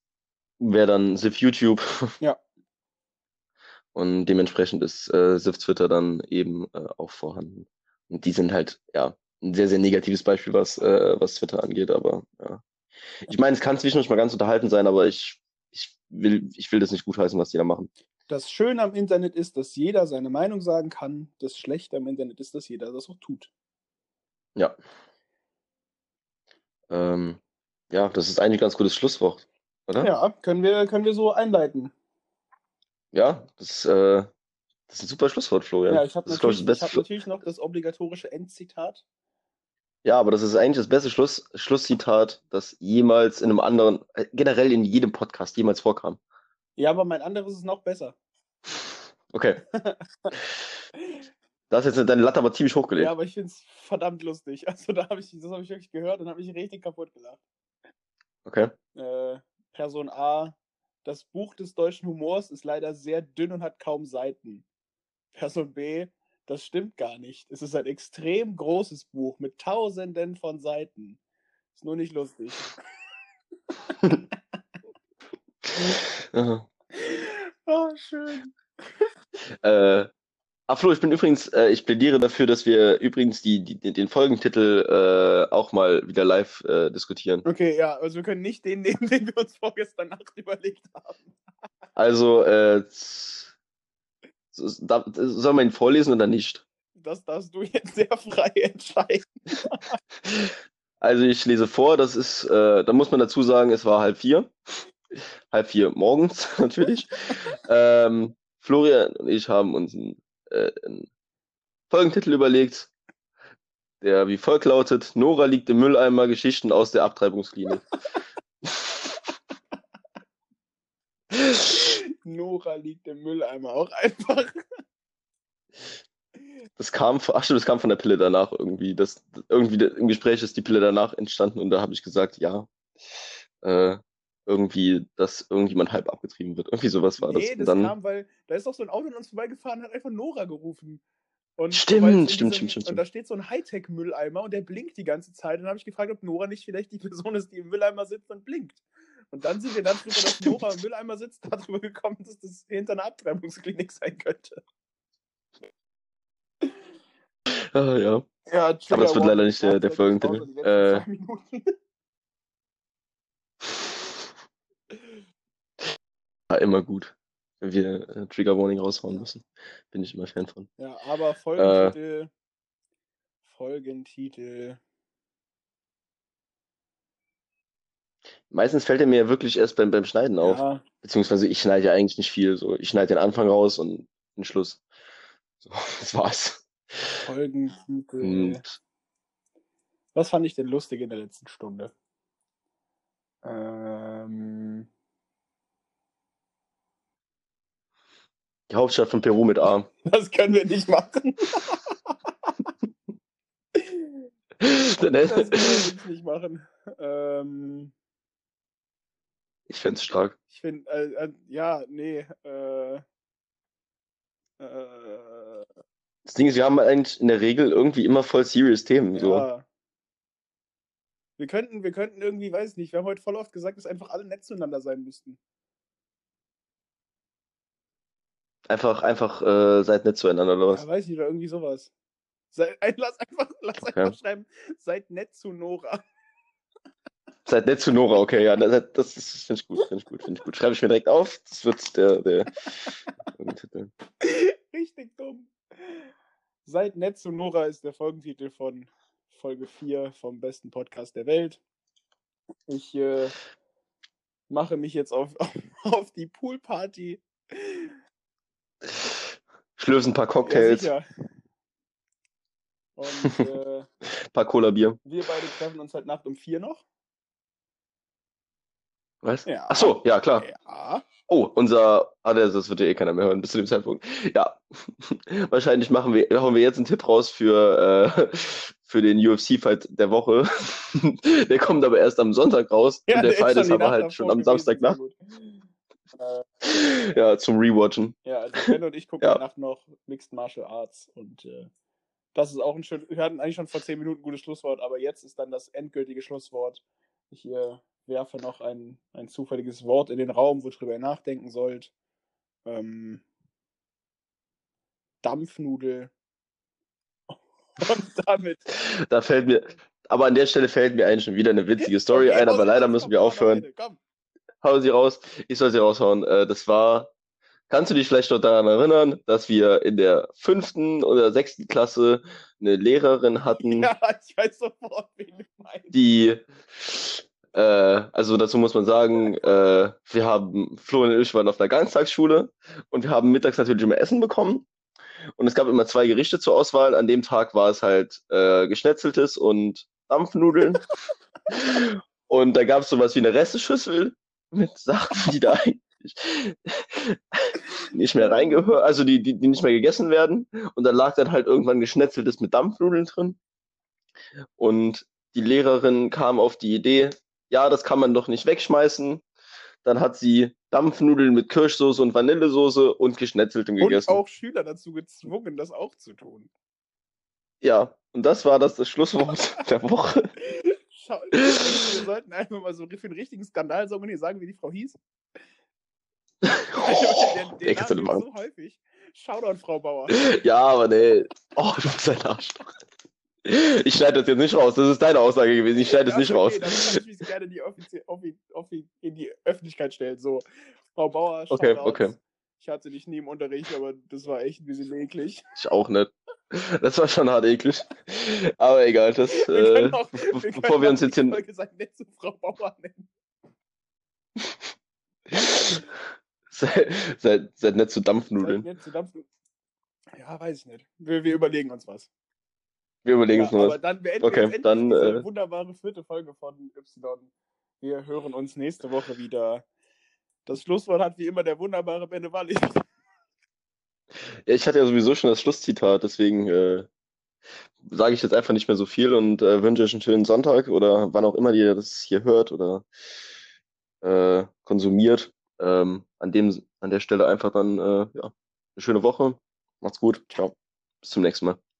B: wäre dann Sif YouTube.
A: Ja.
B: Und dementsprechend ist äh, Sif Twitter dann eben äh, auch vorhanden. Und die sind halt, ja, ein sehr, sehr negatives Beispiel, was, äh, was Twitter angeht, aber ja. Ich meine, es kann zwischendurch mal ganz unterhalten sein, aber ich, ich will, ich will das nicht gutheißen, was die da machen.
A: Das Schöne am Internet ist, dass jeder seine Meinung sagen kann. Das Schlechte am Internet ist, dass jeder das auch tut.
B: Ja. Ähm, ja, das ist eigentlich ein ganz gutes Schlusswort, oder?
A: Ja, können wir, können wir so einleiten.
B: Ja, das, äh, das ist ein super Schlusswort, Florian.
A: Ja, ich habe natürlich, ich hab natürlich noch das obligatorische Endzitat.
B: Ja, aber das ist eigentlich das beste Schluss, Schlusszitat, das jemals in einem anderen, äh, generell in jedem Podcast jemals vorkam.
A: Ja, aber mein anderes ist noch besser.
B: Okay. Da hast jetzt deine Latte aber ziemlich hochgelegt.
A: Ja, aber ich finde es verdammt lustig. Also da habe ich, das habe ich wirklich gehört und habe mich richtig kaputt gelacht.
B: Okay.
A: Äh, Person A, das Buch des deutschen Humors ist leider sehr dünn und hat kaum Seiten. Person B, das stimmt gar nicht. Es ist ein extrem großes Buch mit tausenden von Seiten. Ist nur nicht lustig. Oh, schön.
B: Äh, ah, Flo, ich bin übrigens, äh, ich plädiere dafür, dass wir übrigens die, die, den Folgentitel äh, auch mal wieder live äh, diskutieren.
A: Okay, ja, also wir können nicht den nehmen, den wir uns vorgestern Nacht überlegt haben.
B: Also, äh, z- s- da, soll man ihn vorlesen oder nicht?
A: Das darfst du jetzt sehr frei entscheiden.
B: Also ich lese vor, das ist, äh, da muss man dazu sagen, es war halb vier. Halb vier morgens natürlich. ähm, Florian und ich haben uns einen, äh, einen Folgentitel überlegt, der wie folgt lautet: Nora liegt im Mülleimer, Geschichten aus der Abtreibungsklinik.
A: Nora liegt im Mülleimer auch einfach.
B: Das kam, von- ach stimmt, das kam von der Pille danach irgendwie. Das, irgendwie im Gespräch ist die Pille danach entstanden und da habe ich gesagt, ja, äh, irgendwie, dass irgendjemand halb abgetrieben wird. Irgendwie sowas war das.
A: Nee, das
B: dann,
A: kam, weil da ist doch so ein Auto an uns vorbeigefahren und hat einfach Nora gerufen. Und
B: Stimmt, stimmt, stimmt, stimmt,
A: Und da steht so ein Hightech-Mülleimer und der blinkt die ganze Zeit. Und dann habe ich gefragt, ob Nora nicht vielleicht die Person ist, die im Mülleimer sitzt und blinkt. Und dann sind wir dann drüber, dass Nora im Mülleimer sitzt, darüber gekommen, dass das hinter einer Abtreibungsklinik sein könnte.
B: ah, ja.
A: Ja,
B: Aber das wird leider nicht der- der Folgentitel. Äh, War immer gut, wenn wir äh, Trigger Warning raushauen müssen. Bin ich immer Fan von.
A: Ja, aber
B: Äh.
A: Folgentitel.
B: Meistens fällt er mir ja wirklich erst beim, beim Schneiden auf.
A: Ja,
B: Beziehungsweise ich schneide ja eigentlich nicht viel. So. Ich schneide den Anfang raus und den Schluss. So, das war's.
A: Folgentitel. Was fand ich denn lustig in der letzten Stunde? Ähm,
B: die Hauptstadt von Peru mit A.
A: das können wir nicht machen. Das können wir nicht machen. Ähm,
B: ich fänd's stark.
A: ich finde, äh, äh, ja, nee. Äh, äh,
B: Das Ding ist, wir haben eigentlich in der Regel irgendwie immer voll serious Themen. So.
A: ja. Wir könnten, wir könnten irgendwie, weiß ich nicht, wir haben heute voll oft gesagt, dass einfach alle nett zueinander sein müssten.
B: Einfach, einfach, äh, seid nett zueinander oder was?
A: Ja, weiß ich, oder irgendwie sowas. Sei, lass einfach, lass
B: Okay.
A: einfach schreiben, seid nett zu Nora.
B: Seid nett zu Nora, okay, ja, das, das ist- finde ich gut, finde ich gut, finde ich gut. Schreibe ich mir direkt auf. Das wird der, der Folgentitel.
A: Richtig dumm. Seid nett zu Nora ist der Folgentitel von Folge 4 vom besten Podcast der Welt. Ich äh, mache mich jetzt auf, auf die Poolparty.
B: Schlürfen ein paar
A: Ja,
B: Cocktails,
A: sicher. Und äh,
B: paar Cola-Bier.
A: wir beide treffen uns heute Nacht um 4 noch.
B: Was?
A: Ja.
B: Ach so, ja, klar.
A: Ja.
B: Oh, unser, ah, das wird ja eh keiner mehr hören bis zu dem Zeitpunkt. Ja, wahrscheinlich machen wir, hauen wir jetzt einen Tipp raus für, äh, für den UFC-Fight der Woche. der kommt aber erst am Sonntag raus und der
A: ist
B: Fight ist aber
A: Nacht
B: halt schon am Samstagnacht.
A: Äh,
B: Ja, zum Rewatchen.
A: Ja, also Ben und ich gucken
B: Ja.
A: ja. Nacht noch Mixed Martial Arts und äh, das ist auch ein schön. Wir hatten eigentlich schon vor zehn Minuten ein gutes Schlusswort, aber jetzt ist dann das endgültige Schlusswort. Äh, werfe noch ein, ein zufälliges Wort in den Raum, worüber ihr nachdenken sollt. Ähm, Dampfnudel. Und damit.
B: Da fällt mir, aber an der Stelle fällt mir eigentlich schon wieder eine witzige Story
A: Okay,
B: ein, aber leider müssen wir aufhören.
A: eine, Komm.
B: Hau sie raus. Ich soll sie raushauen. Äh, das war Kannst du dich vielleicht noch daran erinnern, dass wir in der fünften oder sechsten Klasse eine Lehrerin hatten,
A: Ja, ich weiß sofort, wen du meinst.
B: die, äh, also dazu muss man sagen, äh, wir haben, Flo und ich waren auf einer Ganztagsschule und wir haben mittags natürlich immer Essen bekommen. Und es gab immer zwei Gerichte zur Auswahl. An dem Tag war es halt äh, Geschnetzeltes und Dampfnudeln. und da gab es sowas wie eine Resteschüssel mit Sachen, die da eigentlich nicht mehr reingehören, also die, die, die nicht mehr gegessen werden. Und dann lag dann halt irgendwann Geschnetzeltes mit Dampfnudeln drin. Und die Lehrerin kam auf die Idee, ja, das kann man doch nicht wegschmeißen. Dann hat sie Dampfnudeln mit Kirschsoße und Vanillesoße und geschnetzeltem
A: Und
B: gegessen.
A: auch Schüler dazu gezwungen, das auch zu tun.
B: Ja, und das war das, das Schlusswort der Woche.
A: Schau, wir sollten einfach mal so für einen richtigen Skandal sagen und sagen, wie die Frau hieß.
B: Oh,
A: den, den Namen so häufig. Shoutout, Frau Bauer.
B: Ja, aber nee. Oh, du bist ein Arschloch. Ich schneide das jetzt nicht raus. Das ist deine Aussage gewesen. Ich schneide es
A: Ja,
B: nicht
A: okay,
B: raus.
A: Dann kann ich mich gerne in die, Offizie offi offi in die Öffentlichkeit stellen. So, Frau Bauer,
B: Okay,
A: Shoutouts.
B: okay.
A: Ich hatte dich nie im Unterricht, aber das war echt ein bisschen eklig.
B: Ich auch nicht. Das war schon hart eklig. Aber egal, das,
A: Wir
B: äh,
A: auch, wir
B: bevor wir uns jetzt
A: Folge sein nett zu Frau Bauer nennen.
B: seid, seid, seid nett zu
A: Seid
B: Dampfnudeln.
A: nett zu Dampfnudeln. Ja, weiß ich nicht. Wir, wir überlegen uns was.
B: Wir überlegen
A: Ja,
B: uns noch
A: aber
B: was.
A: dann beenden
B: Okay,
A: wir
B: dann,
A: diese
B: äh,
A: wunderbare vierte Folge von Y. Wir hören uns nächste Woche wieder. Das Schlusswort hat wie immer der wunderbare Benne Walli.
B: Ja, ich hatte ja sowieso schon das Schlusszitat, deswegen äh, sage ich jetzt einfach nicht mehr so viel und äh, wünsche euch einen schönen Sonntag oder wann auch immer ihr das hier hört oder äh, konsumiert. Ähm, an dem, an der Stelle einfach dann äh, ja, eine schöne Woche. Macht's gut. Ciao. Bis zum nächsten Mal.